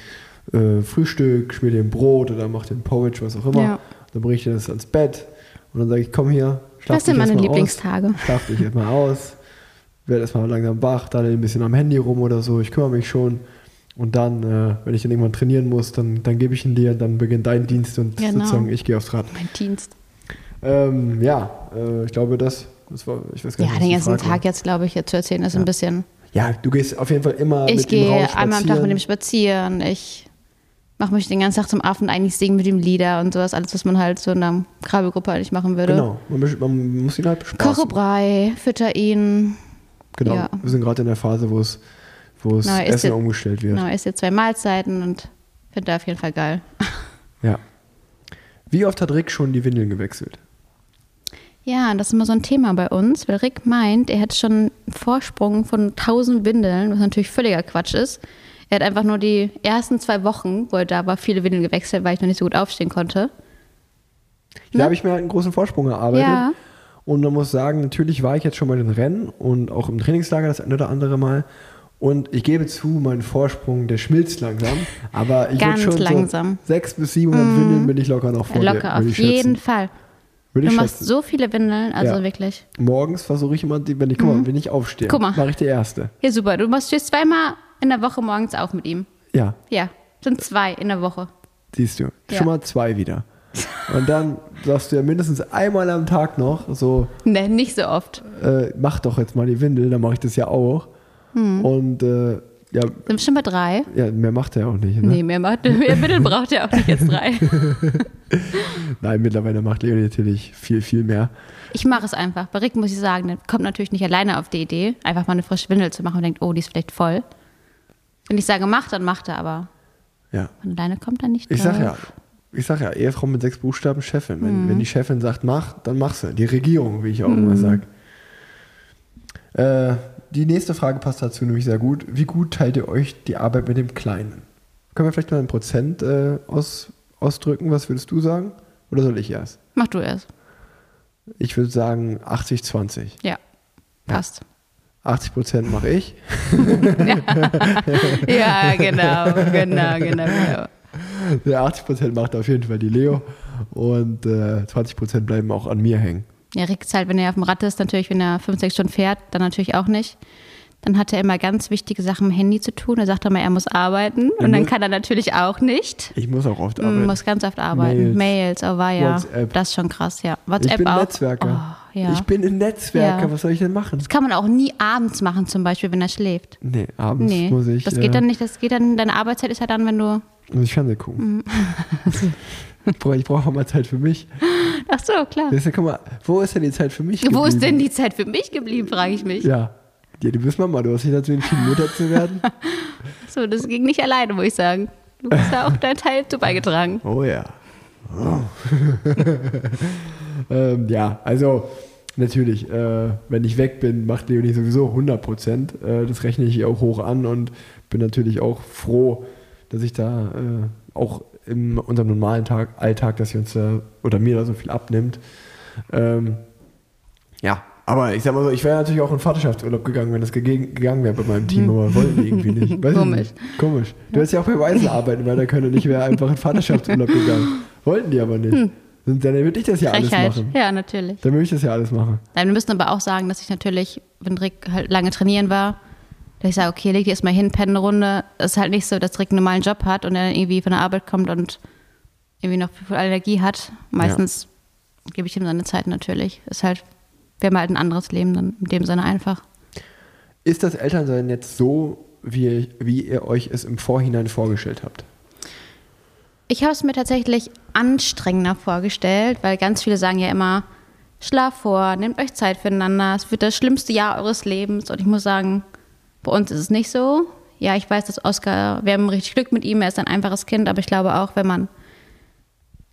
äh, Frühstück, schmier dem Brot oder mache den Porridge, was auch immer. Ja. Dann bringe ich das ans Bett und dann sage ich, komm hier, schlaf Das sind dich meine erst mal aus. Lieblingstage. Schlaf dich erstmal aus, werde erstmal langsam wach, dann ein bisschen am Handy rum oder so, ich kümmere mich schon. Und dann, äh, wenn ich dann irgendwann trainieren muss, dann, dann gebe ich ihn dir, dann beginnt dein Dienst und Genau. sozusagen ich gehe aufs Rad. Mein Dienst. Ähm, ja, äh, ich glaube, das, das war, ich weiß gar Ja, nicht, was den ganzen war. Tag jetzt, glaube ich, jetzt zu erzählen, ist ein bisschen. Ja, du gehst auf jeden Fall immer Ich mit gehe einmal am Tag mit spazieren. spazieren. Ich mache mich den ganzen Tag zum Affen, eigentlich singen mit ihm Lieder und sowas. Alles, was man halt so in einer Krabbelgruppe eigentlich machen würde. Genau, man, muss ihn halt bespaßen. Koche Brei, fütter ihn. Genau, ja. wir sind gerade in der Phase, wo es, wo es Na, ist Essen jetzt- umgestellt wird. Genau, isst jetzt zwei Mahlzeiten und finde er auf jeden Fall geil. Ja. Wie oft hat Rick schon die Windeln gewechselt? Ja, das ist immer so ein Thema bei uns, weil Rick meint, er hat schon einen Vorsprung von 1000 Windeln, was natürlich völliger Quatsch ist. Er hat einfach nur die ersten zwei Wochen, wo er da war, viele Windeln gewechselt, weil ich noch nicht so gut aufstehen konnte. Da Ne? habe ich mir halt einen großen Vorsprung erarbeitet. Ja. Und man muss sagen, natürlich war ich jetzt schon bei den Rennen und auch im Trainingslager das eine oder andere Mal. Und ich gebe zu, mein Vorsprung, der schmilzt langsam. Aber ich würde Ganz schon langsam. Mhm. so sechs bis 700 Windeln bin ich locker noch vor dir. Locker, würde auf jeden. Fall. Würde Du machst schätzen. so viele Windeln, also Ja. wirklich. Morgens versuche ich immer, wenn ich, guck mal, wenn ich aufstehe, Mhm. Mal. mache ich die erste. Ja, super. Du machst stehst zweimal in der Woche morgens auf mit ihm. Ja, Ja, sind zwei in der Woche. siehst du. Ja. Schon mal zwei wieder. Und dann sagst du ja mindestens einmal am Tag noch so, Ne, nicht so oft. äh, mach doch jetzt mal die Windel, dann mache ich das ja auch. Hm. Und äh, ja, Sind wir schon bei drei? ja, mehr macht er auch nicht. Ne? Nee, mehr, macht, mehr Mittel braucht er auch nicht jetzt drei. Nein, mittlerweile macht Leonie natürlich viel, viel mehr. Ich mache es einfach. Bei Rick muss ich sagen, der kommt natürlich nicht alleine auf die Idee, einfach mal eine frische Windel zu machen und denkt, oh, die ist vielleicht voll. Wenn ich sage, mach, dann macht er, aber Ja. von alleine kommt er nicht Ich sag ja, ich sag ja, Ehefrau mit sechs Buchstaben Chefin. Wenn, Mhm. wenn die Chefin sagt, mach, dann machst du. Die Regierung, wie ich auch Mhm. immer sage. Äh, die nächste Frage passt dazu nämlich sehr gut. Wie gut teilt ihr euch die Arbeit mit dem Kleinen? Können wir vielleicht mal ein Prozent äh, aus, ausdrücken? Was würdest du sagen? Oder soll ich erst? Mach du erst. Ich würde sagen 80-20. Ja, passt. 80 Prozent mache ich. Ja, genau, genau, genau, genau. Der 80 Prozent macht auf jeden Fall die Leo. Und äh, 20 Prozent bleiben auch an mir hängen. Ja, Rick ist halt, wenn er auf dem Rad ist, natürlich, wenn er fünf, sechs Stunden fährt, dann natürlich auch nicht. Dann hat er immer ganz wichtige Sachen mit dem Handy zu tun. Er sagt immer, er muss arbeiten. Und dann muss- kann er natürlich auch nicht. Ich muss auch oft Mm, arbeiten. Muss ganz oft arbeiten. Mails, oh war ja. WhatsApp. Das ist schon krass, ja. WhatsApp ich bin auch. Netzwerker. Oh, ja. Ich bin ein Netzwerker. Ja. Was soll ich denn machen? das kann man auch nie abends machen, zum Beispiel, wenn er schläft. Nee, abends Nee, muss ich, das äh, geht dann nicht. Das geht dann, deine Arbeitszeit ist ja dann, wenn du. muss ich Fernsehen gucken. ich brauche ich brauch auch mal Zeit für mich. Ach so, klar. Du, guck mal, wo ist denn die Zeit für mich Wo ist denn geblieben? die Zeit für mich geblieben, frage ich mich. Ja. Ja, du bist Mama, du hast dich dazu entschieden, Mutter zu werden. So, das ging nicht alleine, muss ich sagen. Du hast da auch deinen Teil zu beigetragen. Oh ja. Oh. ähm, ja, also natürlich, äh, wenn ich weg bin, macht Leonie sowieso 100 Prozent. Äh, das rechne ich auch hoch an und bin natürlich auch froh, dass ich da äh, auch in unserem normalen Tag, Alltag, dass sie uns da oder mir da so viel abnimmt. Ähm, ja, aber ich sag mal so, ich wäre natürlich auch in Vaterschaftsurlaub gegangen, wenn das gegangen wäre bei meinem Team, aber wollten die irgendwie nicht. Weiß Komisch. Nicht. Komisch. Du hättest ja auch bei Weisel arbeiten weiter können und ich wäre einfach in Vaterschaftsurlaub gegangen. Wollten die aber nicht. Und Dann würde ich das ja alles Frechheit. machen. Ja, natürlich. Dann würde ich das ja alles machen. Nein, wir müssen aber auch sagen, dass ich natürlich, wenn Rick halt lange trainieren war, dass ich sage, okay, leg dich erstmal hin, penne eine Runde. Es ist halt nicht so, dass Rick einen normalen Job hat und er dann irgendwie von der Arbeit kommt und irgendwie noch viel Allergie hat. Meistens gebe ich ihm seine Zeit natürlich. Ist halt, wir haben halt ein anderes Leben dann in dem Sinne einfach. Ist das Elternsein jetzt so, wie, wie ihr euch es im Vorhinein vorgestellt habt? Ich habe es mir tatsächlich anstrengender vorgestellt, weil ganz viele sagen ja immer, schlaf vor, nehmt euch Zeit füreinander, es wird das schlimmste Jahr eures Lebens. Und ich muss sagen, bei uns ist es nicht so. Ja, ich weiß, dass Oscar, wir haben richtig Glück mit ihm, er ist ein einfaches Kind, aber ich glaube auch, wenn man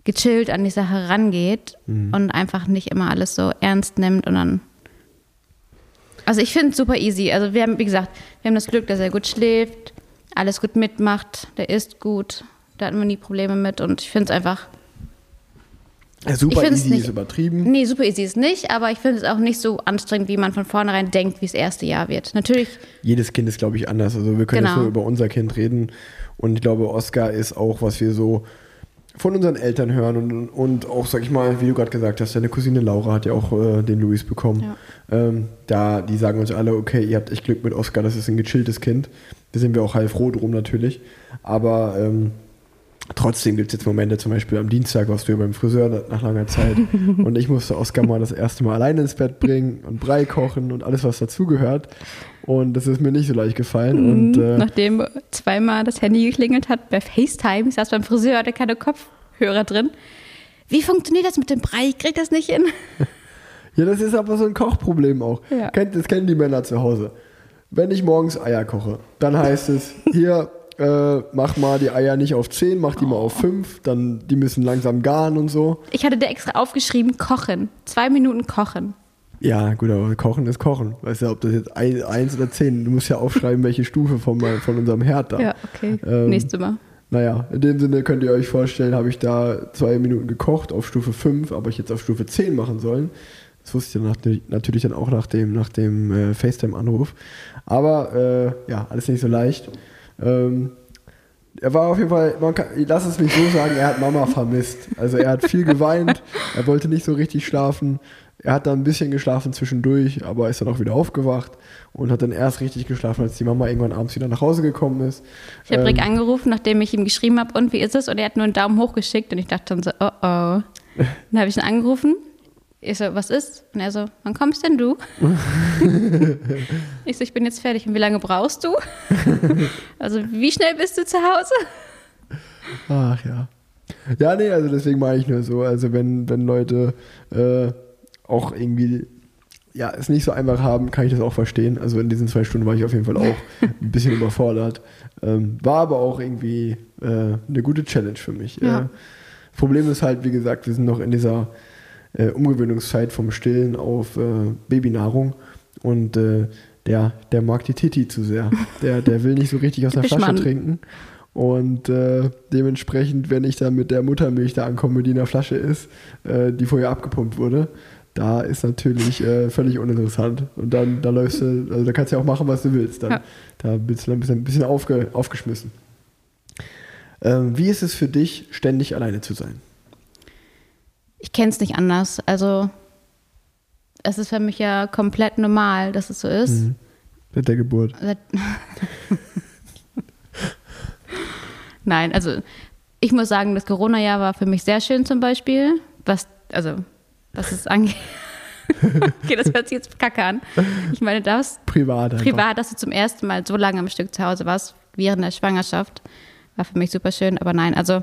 gechillt an die Sache rangeht und einfach nicht immer alles so ernst nimmt und dann. Also ich finde es super easy. Also wir haben, wie gesagt, wir haben das Glück, dass er gut schläft, alles gut mitmacht, der isst gut, da hatten wir nie Probleme mit und ich finde es einfach. Ja, super find's easy nicht- ist übertrieben. Nee, super easy ist nicht, aber ich finde es auch nicht so anstrengend, wie man von vornherein denkt, wie das erste Jahr wird. Natürlich, Jedes Kind ist, glaube ich, anders. Also wir können jetzt Genau. nur über unser Kind reden. Und ich glaube, Oscar ist auch, was wir so von unseren Eltern hören und, und auch, sag ich mal, wie du gerade gesagt hast, deine Cousine Laura hat ja auch äh, den Luis bekommen. Ja. Ähm, da, die sagen uns alle, okay, ihr habt echt Glück mit Oscar, das ist ein gechilltes Kind. Da sind wir auch heilfroh drum natürlich. Aber ähm, trotzdem gibt es jetzt Momente, zum Beispiel am Dienstag warst du ja beim Friseur nach langer Zeit und ich musste Oscar mal das erste Mal alleine ins Bett bringen und Brei kochen und alles, was dazugehört. Und das ist mir nicht so leicht gefallen. Und äh, nachdem zweimal das Handy geklingelt hat bei FaceTime, ich saß beim Friseur, hatte keine Kopfhörer drin. Wie funktioniert das mit dem Brei? Ich krieg das nicht hin. Ja, das ist aber so ein Kochproblem auch. Ja. Kennt, das kennen die Männer zu Hause. Wenn ich morgens Eier koche, dann heißt es, hier, äh, mach mal die Eier nicht auf 10, mach die mal auf 5, dann die müssen langsam garen und so. Ich hatte da extra aufgeschrieben, kochen. Zwei Minuten kochen. Ja, gut, aber Kochen ist Kochen. Weißt du, ob das jetzt 1 oder 10, du musst ja aufschreiben, welche Stufe von, mein- von unserem Herd da. Ja, okay. Ähm, Nächstes Mal. Naja, in dem Sinne könnt ihr euch vorstellen, habe ich da zwei Minuten gekocht auf Stufe 5, aber ich jetzt auf Stufe 10 machen sollen. Das wusste ich dann nach, natürlich dann auch nach dem, nach dem äh, FaceTime-Anruf. Aber äh, ja, alles nicht so leicht. Ähm, er war auf jeden Fall, man kann, lass es mich so sagen, er hat Mama vermisst. Also er hat viel geweint, er wollte nicht so richtig schlafen. Er hat dann ein bisschen geschlafen zwischendurch, aber ist dann auch wieder aufgewacht und hat dann erst richtig geschlafen, als die Mama irgendwann abends wieder nach Hause gekommen ist. Ich habe Ähm, Rick angerufen, nachdem ich ihm geschrieben habe, und wie ist es? Und er hat nur einen Daumen hoch geschickt und ich dachte dann so, oh oh. Dann habe ich ihn angerufen. Ich so, was ist? Und er so, wann kommst denn du? ich so, ich bin jetzt fertig. Und wie lange brauchst du? also, wie schnell bist du zu Hause? Ach ja. Ja, nee, also deswegen meine ich nur so. Also wenn, wenn Leute äh, auch irgendwie ja, es nicht so einfach haben, kann ich das auch verstehen. Also in diesen zwei Stunden war ich auf jeden Fall auch ein bisschen überfordert. Ähm, war aber auch irgendwie äh, eine gute Challenge für mich. Ja. Äh, Problem ist halt, wie gesagt, wir sind noch in dieser äh, Umgewöhnungszeit vom Stillen auf äh, Babynahrung und äh, der, der mag die Titi zu sehr. Der, der will nicht so richtig aus der Flasche Mann. trinken. Und äh, dementsprechend, wenn ich dann mit der Muttermilch da ankomme, die in der Flasche ist, äh, die vorher abgepumpt wurde, da ist natürlich äh, völlig uninteressant. Und dann da läufst du, also da kannst du ja auch machen, was du willst. Dann, Ja. Da bist du dann ein bisschen, ein bisschen aufge, aufgeschmissen. Ähm, wie ist es für dich, ständig alleine zu sein? Ich kenne es nicht anders. Also, es ist für mich ja komplett normal, dass es so ist. Mhm. Seit der Geburt. Seit- Nein, also ich muss sagen, das Corona-Jahr war für mich sehr schön zum Beispiel, was, also, was es angeht. okay, das hört sich jetzt kacke an. Ich meine, das Privat einfach. privat, dass du zum ersten Mal so lange am Stück zu Hause warst, während der Schwangerschaft, war für mich super schön. Aber nein, also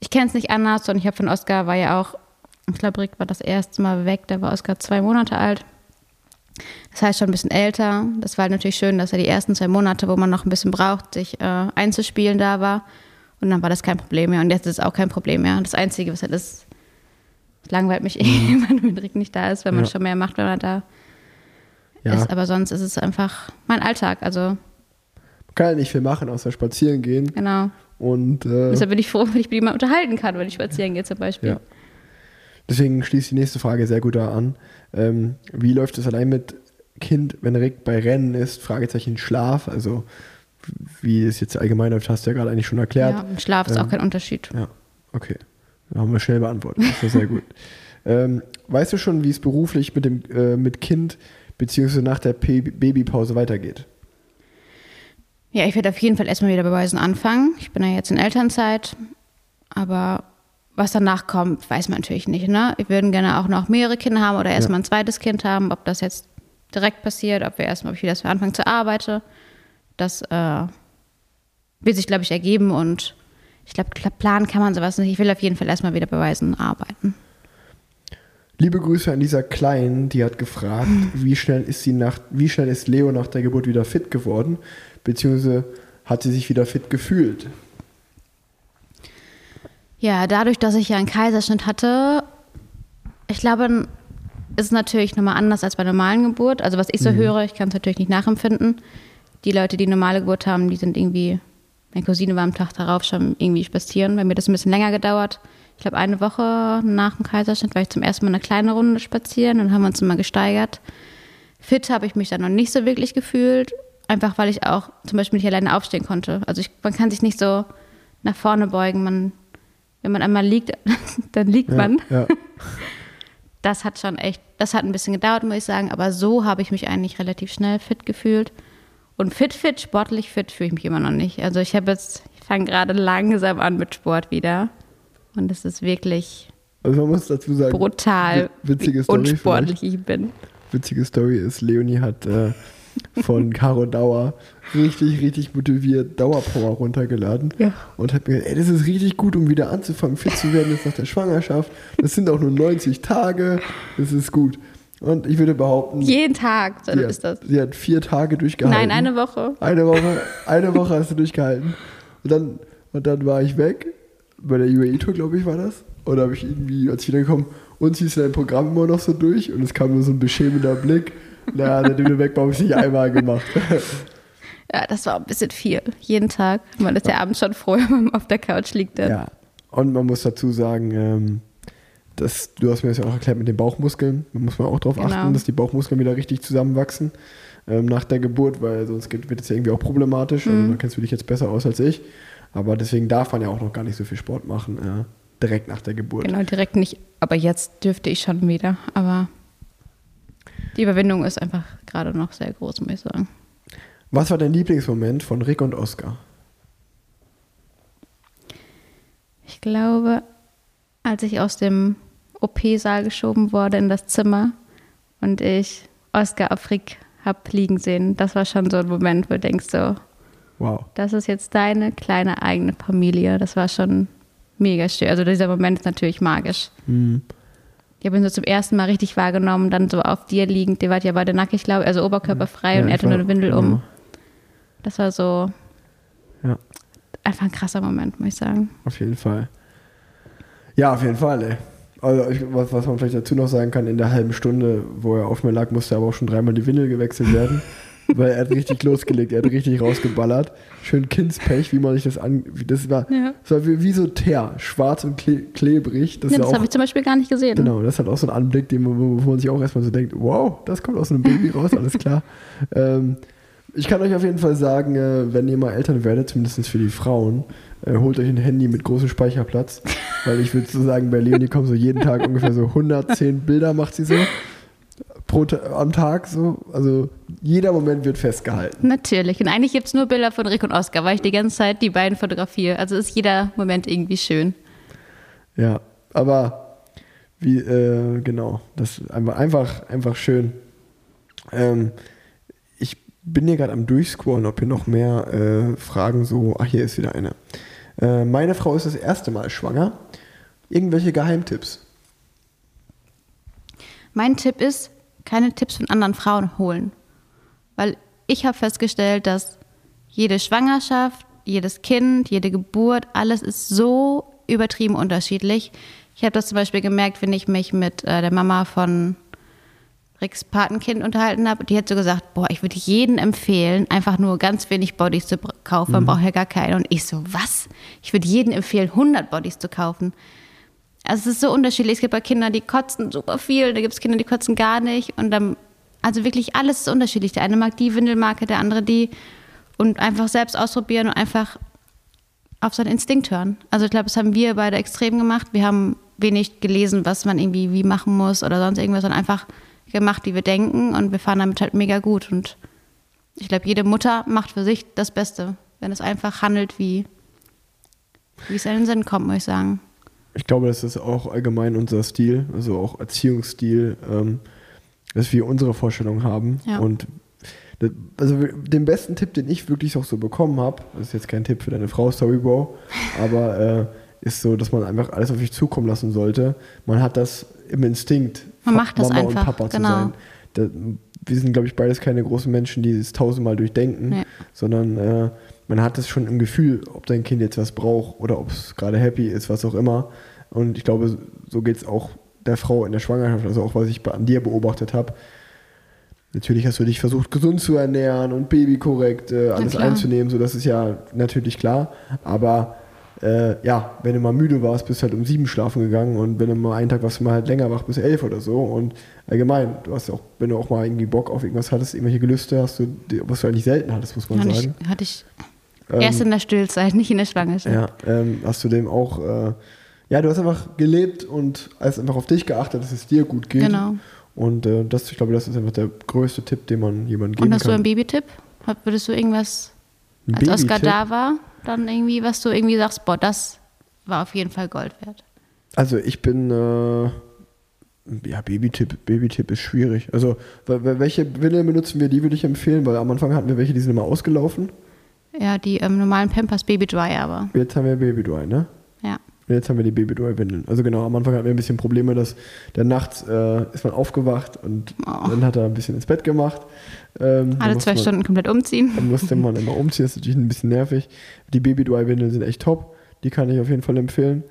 ich kenne es nicht anders und ich habe von Oskar war ja auch, ich glaube, Rick war das erste Mal weg, da war Oskar zwei Monate alt. Das heißt schon ein bisschen älter. Das war halt natürlich schön, dass er die ersten zwei Monate, wo man noch ein bisschen braucht, sich äh, einzuspielen, da war. Und dann war das kein Problem mehr. Und jetzt ist es auch kein Problem mehr. Das Einzige, was halt ist, es langweilt mich irgendwann, wenn Rick nicht da ist, wenn man Ja. schon mehr macht, wenn man da Ja, ist. Aber sonst ist es einfach mein Alltag. Also man kann ja nicht viel machen, außer spazieren gehen. Genau. Und äh, Deshalb bin ich froh, wenn ich mit jemandem unterhalten kann, wenn ich spazieren gehe zum Beispiel. Ja. Deswegen schließt die nächste Frage sehr gut da an. Ähm, wie läuft es allein mit Kind, wenn Rick bei Rennen ist? Fragezeichen Schlaf. Also wie es jetzt allgemein läuft, hast du ja gerade eigentlich schon erklärt. Ja, Schlaf ist Ähm, auch kein Unterschied. Ja, okay. Da haben wir schnell beantwortet. Das ist sehr gut. Ähm, weißt du schon, wie es beruflich mit dem äh, mit Kind beziehungsweise nach der P Babypause weitergeht? Ja, ich werde auf jeden Fall erstmal wieder bei Waisen anfangen. Ich bin ja jetzt in Elternzeit, aber was danach kommt, weiß man natürlich nicht. Ne? Wir würden gerne auch noch mehrere Kinder haben oder erstmal ein zweites Kind haben. Ob das jetzt direkt passiert, ob wir erstmal, ob ich wieder anfangen zu arbeiten, das äh, wird sich, glaube ich, ergeben und ich glaube, planen kann man sowas nicht. Ich will auf jeden Fall erstmal wieder bei Waisen arbeiten. Liebe Grüße an dieser Kleinen, die hat gefragt, wie schnell ist sie nach, wie schnell ist Leo nach der Geburt wieder fit geworden, beziehungsweise hat sie sich wieder fit gefühlt? Ja, dadurch, dass ich ja einen Kaiserschnitt hatte, ich glaube, ist natürlich nochmal anders als bei normalen Geburt. Also was ich so höre, ich kann es natürlich nicht nachempfinden. Die Leute, die normale Geburt haben, die sind irgendwie, meine Cousine war am Tag darauf schon irgendwie spazieren. Bei mir das ein bisschen länger gedauert. Ich glaube, eine Woche nach dem Kaiserschnitt war ich zum ersten Mal eine kleine Runde spazieren und haben uns immer gesteigert. Fit habe ich mich dann noch nicht so wirklich gefühlt, einfach weil ich auch zum Beispiel nicht alleine aufstehen konnte. Also ich, man kann sich nicht so nach vorne beugen. Man, wenn man einmal liegt, dann liegt man. Ja, Das hat schon echt, das hat ein bisschen gedauert, muss ich sagen. Aber so habe ich mich eigentlich relativ schnell fit gefühlt. Und fit, fit, sportlich fit fühle ich mich immer noch nicht. Also ich habe jetzt, ich fange gerade langsam an mit Sport wieder. Und es ist wirklich Also man muss dazu sagen, brutal, wi- witzige wie Story unsportlich ich bin. witzige Story ist, Leonie hat äh, von Caro Dauer richtig, richtig motiviert Dauerpower runtergeladen Ja. und hat mir gesagt, ey, das ist richtig gut, um wieder anzufangen, fit zu werden jetzt nach der Schwangerschaft. Das sind auch nur 90 Tage, das ist gut. Und ich würde behaupten, Jeden Tag so ist das. sie hat vier Tage durchgehalten. Nein, eine Woche. Eine Woche, eine Woche hast du durchgehalten. Und dann, und dann war ich weg. Bei der UAE-Tour, glaube ich, war das. Und da habe ich irgendwie, als ich wiedergekommen, und ziehst dein Programm immer noch so durch? Und es kam nur so ein beschämender Blick. Du weg warst, habe ich nicht einmal gemacht. Ja, das war ein bisschen viel. Jeden Tag. Man ist ja abends schon froh, wenn man auf der Couch liegt. Dann. ja. Und man muss dazu sagen, ähm, dass, du hast mir das ja auch erklärt mit den Bauchmuskeln. Da muss man auch darauf Genau. achten, dass die Bauchmuskeln wieder richtig zusammenwachsen ähm, nach der Geburt, weil sonst wird es ja irgendwie auch problematisch. Also, Mhm. da kennst du dich jetzt besser aus als ich. Aber deswegen darf man ja auch noch gar nicht so viel Sport machen, äh, direkt nach der Geburt. Genau, direkt nicht. Aber jetzt dürfte ich schon wieder. Aber die Überwindung ist einfach gerade noch sehr groß, muss ich sagen. Was war dein Lieblingsmoment von Rick und Oscar? Ich glaube, als ich aus dem OP-Saal geschoben wurde in das Zimmer und ich Oscar auf Rick hab liegen sehen, das war schon so ein Moment, wo du denkst so, Wow. das ist jetzt deine kleine eigene Familie. Das war schon mega schön. Also dieser Moment ist natürlich magisch. Hm. Ich habe ihn so zum ersten Mal richtig wahrgenommen, dann so auf dir liegend. Ihr wart ja beide nackig, glaube also oberkörperfrei Ja, und er hatte nur war- eine Windel genau. um. Das war so Ja, einfach ein krasser Moment, muss ich sagen. auf jeden Fall. Ja, auf jeden Fall, ey. Also, ich, was, was man vielleicht dazu noch sagen kann, in der halben Stunde, wo er auf mir lag, musste aber auch schon dreimal die Windel gewechselt werden. weil er hat richtig losgelegt, er hat richtig rausgeballert. Schön Kindspech, wie man sich das an. Wie, das war, Ja. das war wie, wie so Teer, schwarz und kle klebrig. Das, Ja, das habe ich zum Beispiel gar nicht gesehen. Genau, das halt auch so ein Anblick, den man, wo wo man sich auch erstmal so denkt, wow, das kommt aus einem Baby raus, alles klar. ähm, ich kann euch auf jeden Fall sagen, äh, wenn ihr mal Eltern werdet, zumindest für die Frauen, äh, holt euch ein Handy mit großem Speicherplatz, weil ich würde so sagen, bei Leonie kommen so jeden Tag ungefähr so 110 Bilder, macht sie so pro, am Tag so. Also jeder Moment wird festgehalten. Natürlich. Und eigentlich gibt es nur Bilder von Rick und Oscar, weil ich die ganze Zeit die beiden fotografiere. Also ist jeder Moment irgendwie schön. Ja, aber wie, äh, genau, das ist einfach, einfach, einfach schön. Ähm, ich bin hier gerade am Durchscrollen, ob hier noch mehr äh, Fragen so. Ach, hier ist wieder eine. Äh, meine Frau ist das erste Mal schwanger. Irgendwelche Geheimtipps? Mein Tipp ist, keine Tipps von anderen Frauen holen. Weil ich habe festgestellt, dass jede Schwangerschaft, jedes Kind, jede Geburt, alles ist so übertrieben unterschiedlich. Ich habe das zum Beispiel gemerkt, wenn ich mich mit äh, der Mama von Ricks Patenkind unterhalten habe, die hat so gesagt, boah, ich würde jedem empfehlen, einfach nur ganz wenig Bodies zu kaufen, man braucht ja gar keine. Und ich so, was? Ich würde jedem empfehlen, 100 Bodies zu kaufen. Also es ist so unterschiedlich. Es gibt bei Kindern, die kotzen super viel, da gibt es Kinder, die kotzen gar nicht. Und dann, also wirklich alles ist unterschiedlich. Der eine mag die Windelmarke, der andere die. Und einfach selbst ausprobieren und einfach auf seinen Instinkt hören. Also ich glaube, das haben wir beide extrem gemacht. Wir haben wenig gelesen, was man irgendwie wie machen muss oder sonst irgendwas, sondern einfach gemacht, wie wir denken und wir fahren damit halt mega gut. Und ich glaube, jede Mutter macht für sich das Beste, wenn es einfach handelt, wie, wie es in den Sinn kommt, muss ich sagen. Ich glaube, das ist auch allgemein unser Stil, also auch Erziehungsstil, ähm, dass wir unsere Vorstellung haben. Ja. Und das, also den besten Tipp, den ich wirklich auch so bekommen habe, das ist jetzt kein Tipp für deine Frau, Storybro, aber äh, ist so, dass man einfach alles auf sich zukommen lassen sollte. Man hat das im Instinkt, Man macht das Mama einfach, und Papa genau. zu sein. Da, wir sind, glaube ich, beides keine großen Menschen, die es tausendmal durchdenken, Nee. sondern äh, man hat es schon im Gefühl, ob dein Kind jetzt was braucht oder ob es gerade happy ist, was auch immer. Und ich glaube, so geht es auch der Frau in der Schwangerschaft, also auch was ich an dir beobachtet habe. Natürlich hast du dich versucht, gesund zu ernähren und babykorrekt äh, alles einzunehmen, so das ist ja natürlich klar. Aber äh, ja, wenn du mal müde warst, bist du halt um sieben schlafen gegangen und wenn du mal einen Tag warst du mal halt länger wach bis elf oder so. Und allgemein, du hast ja auch, wenn du auch mal irgendwie Bock auf irgendwas hattest, irgendwelche Gelüste hast du, was du eigentlich selten hattest, muss man Hatte sagen. ich, hatte ich Ähm, erst in der Stillzeit, nicht in der Schwangerschaft. ja, ähm, hast du dem auch, äh, ja, du hast einfach gelebt und hast einfach auf dich geachtet, dass es dir gut geht. Genau. Und äh, das, ich glaube, das ist einfach der größte Tipp, den man jemandem geben Und hast du kann. einen Babytipp? Würdest du irgendwas, Ein als Oscar da war, dann irgendwie, was du irgendwie sagst, boah, das war auf jeden Fall Gold wert? Also ich bin, äh, ja, Babytipp, Babytipp ist schwierig. Also wel- wel- welche Windeln benutzen wir, die würde ich empfehlen, weil am Anfang hatten wir welche, die sind immer ausgelaufen. Ja, die ähm, normalen Pampers Baby Dry aber. Jetzt haben wir Babydry, ne? Ja. Und Jetzt haben wir die Babydry-Windeln. Also genau, am Anfang hatten wir ein bisschen Probleme, dass der nachts äh, ist man aufgewacht und Oh. dann hat er ein bisschen ins Bett gemacht. Ähm, Alle zwei man, Stunden komplett umziehen. Dann musste man immer umziehen, das ist natürlich ein bisschen nervig. Die Babydry-Windeln sind echt top, die kann ich auf jeden Fall empfehlen.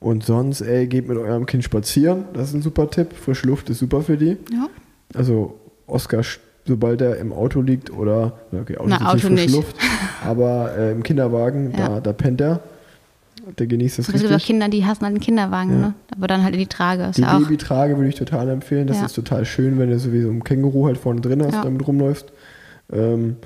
Und sonst, ey, geht mit eurem Kind spazieren, das ist ein super Tipp. Frische Luft ist super für die. Ja. Also Oscar, sobald er im Auto liegt oder, okay, Auto Na, ist Auto frische nicht. Luft, aber äh, im Kinderwagen, Ja. da, da pennt er. Der genießt das Es gibt auch. Kinder, die hassen halt den Kinderwagen, Ja. ne? Aber dann halt in die Trage. Ist Die ja. Babytrage würde ich total empfehlen. Das Ja. ist total schön, wenn du sowieso ein Känguru halt vorne drin hast Ja. und damit rumläufst. Ähm,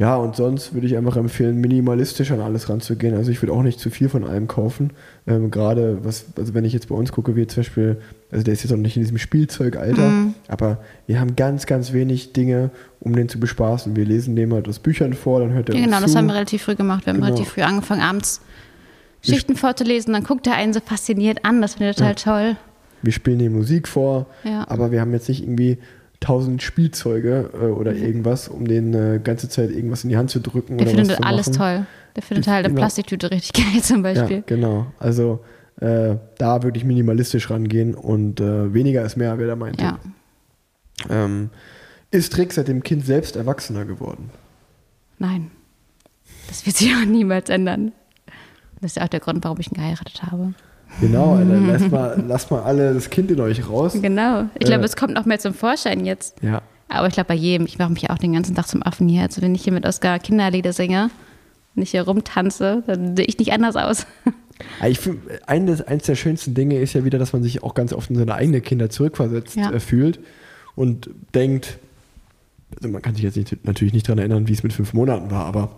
ja, und sonst würde ich einfach empfehlen, minimalistisch an alles ranzugehen. Also ich würde auch nicht zu viel von allem kaufen. Ähm, Gerade, was, also wenn ich jetzt bei uns gucke, wie zum Beispiel, also der ist jetzt auch nicht in diesem Spielzeugalter, Mhm. aber wir haben ganz, ganz wenig Dinge, um den zu bespaßen. Wir lesen dem halt aus Büchern vor, dann hört er Ja, uns genau, zu. das haben wir relativ früh gemacht. Wir haben Genau. relativ früh angefangen, abends Schichten vorzulesen. Dann guckt er einen so fasziniert an. Das finde ich total toll. wir spielen die Musik vor, Ja. aber wir haben jetzt nicht irgendwie tausend Spielzeuge äh, oder irgendwas, um den äh, ganze Zeit irgendwas in die Hand zu drücken Der oder was findet zu alles machen. toll. Der findet halt eine genau. Plastiktüte richtig geil zum Ja, Beispiel. genau. Also äh, da wirklich minimalistisch rangehen und äh, weniger ist mehr, wer da meint. Ja. Ähm, ist Trick seit dem Kind selbst erwachsener geworden? Nein. Das wird sich auch niemals ändern. Das ist ja auch der Grund, warum ich ihn geheiratet habe. Genau, Alter, lasst mal, lasst mal alle das Kind in euch raus. Genau. Ich glaube, Äh. es kommt noch mehr zum Vorschein jetzt. Ja, Aber ich glaube, bei jedem, ich mache mich ja auch den ganzen Tag zum Affen hier. Also wenn ich hier mit Oscar Kinderlieder singe und ich hier rumtanze, dann sehe ich nicht anders aus. Ja, Ich find, eines, eines der schönsten Dinge ist ja wieder, dass man sich auch ganz oft in seine eigenen Kinder zurückversetzt Ja. äh, fühlt und denkt, also man kann sich jetzt nicht, natürlich nicht daran erinnern, wie es mit fünf Monaten war, aber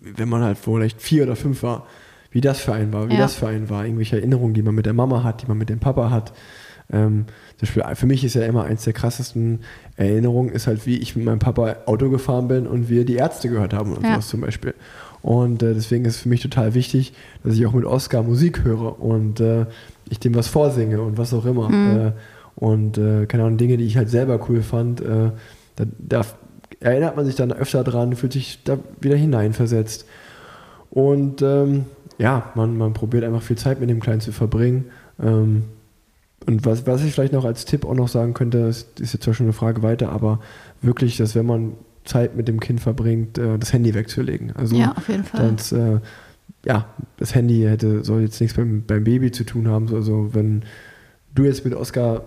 wenn man halt vielleicht vier oder fünf war, wie das für einen war, wie Ja. das für einen war, irgendwelche Erinnerungen, die man mit der Mama hat, die man mit dem Papa hat. Ähm, zum Beispiel, für mich ist ja immer eins der krassesten Erinnerungen, ist halt, wie ich mit meinem Papa Auto gefahren bin und wir die Ärzte gehört haben und Ja. sowas zum Beispiel. Und äh, deswegen ist es für mich total wichtig, dass ich auch mit Oscar Musik höre und äh, ich dem was vorsinge und was auch immer. Äh, und äh, keine Ahnung, Dinge, die ich halt selber cool fand, äh, da, da erinnert man sich dann öfter dran, fühlt sich da wieder hineinversetzt. Und ähm, ja, man, man probiert einfach viel Zeit mit dem Kleinen zu verbringen. Ähm, und was, was ich vielleicht noch als Tipp auch noch sagen könnte, das ist jetzt zwar schon eine Frage weiter, aber wirklich, dass wenn man Zeit mit dem Kind verbringt, äh, das Handy wegzulegen. Also Ja, auf jeden Fall. Sonst, äh, ja, das Handy hätte, soll jetzt nichts beim, beim Baby zu tun haben. Also wenn du jetzt mit Oscar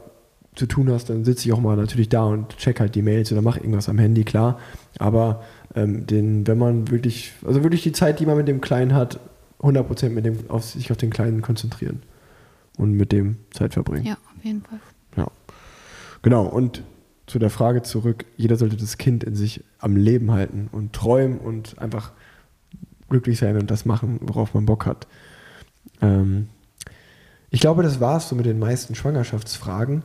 zu tun hast, dann sitze ich auch mal natürlich da und check halt die Mails oder mache irgendwas am Handy, klar. Aber ähm, den, wenn man wirklich, also wirklich die Zeit, die man mit dem Kleinen hat, 100% mit dem, auf sich auf den Kleinen konzentrieren und mit dem Zeit verbringen. Ja, auf jeden Fall. Ja. Genau, und zu der Frage zurück, jeder sollte das Kind in sich am Leben halten und träumen und einfach glücklich sein und das machen, worauf man Bock hat. Ähm, ich glaube, das war es so mit den meisten Schwangerschaftsfragen.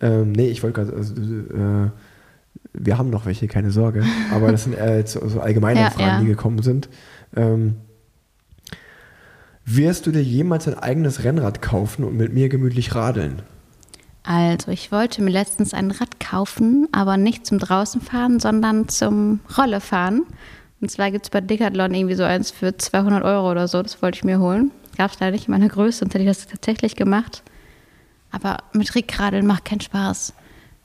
Ähm, nee, ich wollte gerade, also, äh, wir haben noch welche, keine Sorge, aber das sind eher jetzt so, so allgemeine Ja, Fragen, ja. die gekommen sind. Ähm, wirst du dir jemals ein eigenes Rennrad kaufen und mit mir gemütlich radeln? Also, ich wollte mir letztens ein Rad kaufen, aber nicht zum draußen fahren, sondern zum Rolle fahren. Und zwar gibt es bei Decathlon irgendwie so eins für 200 Euro oder so. Das wollte ich mir holen. Gab es leider nicht in meiner Größe, sonst hätte ich das tatsächlich gemacht. Aber mit Rickradeln macht keinen Spaß.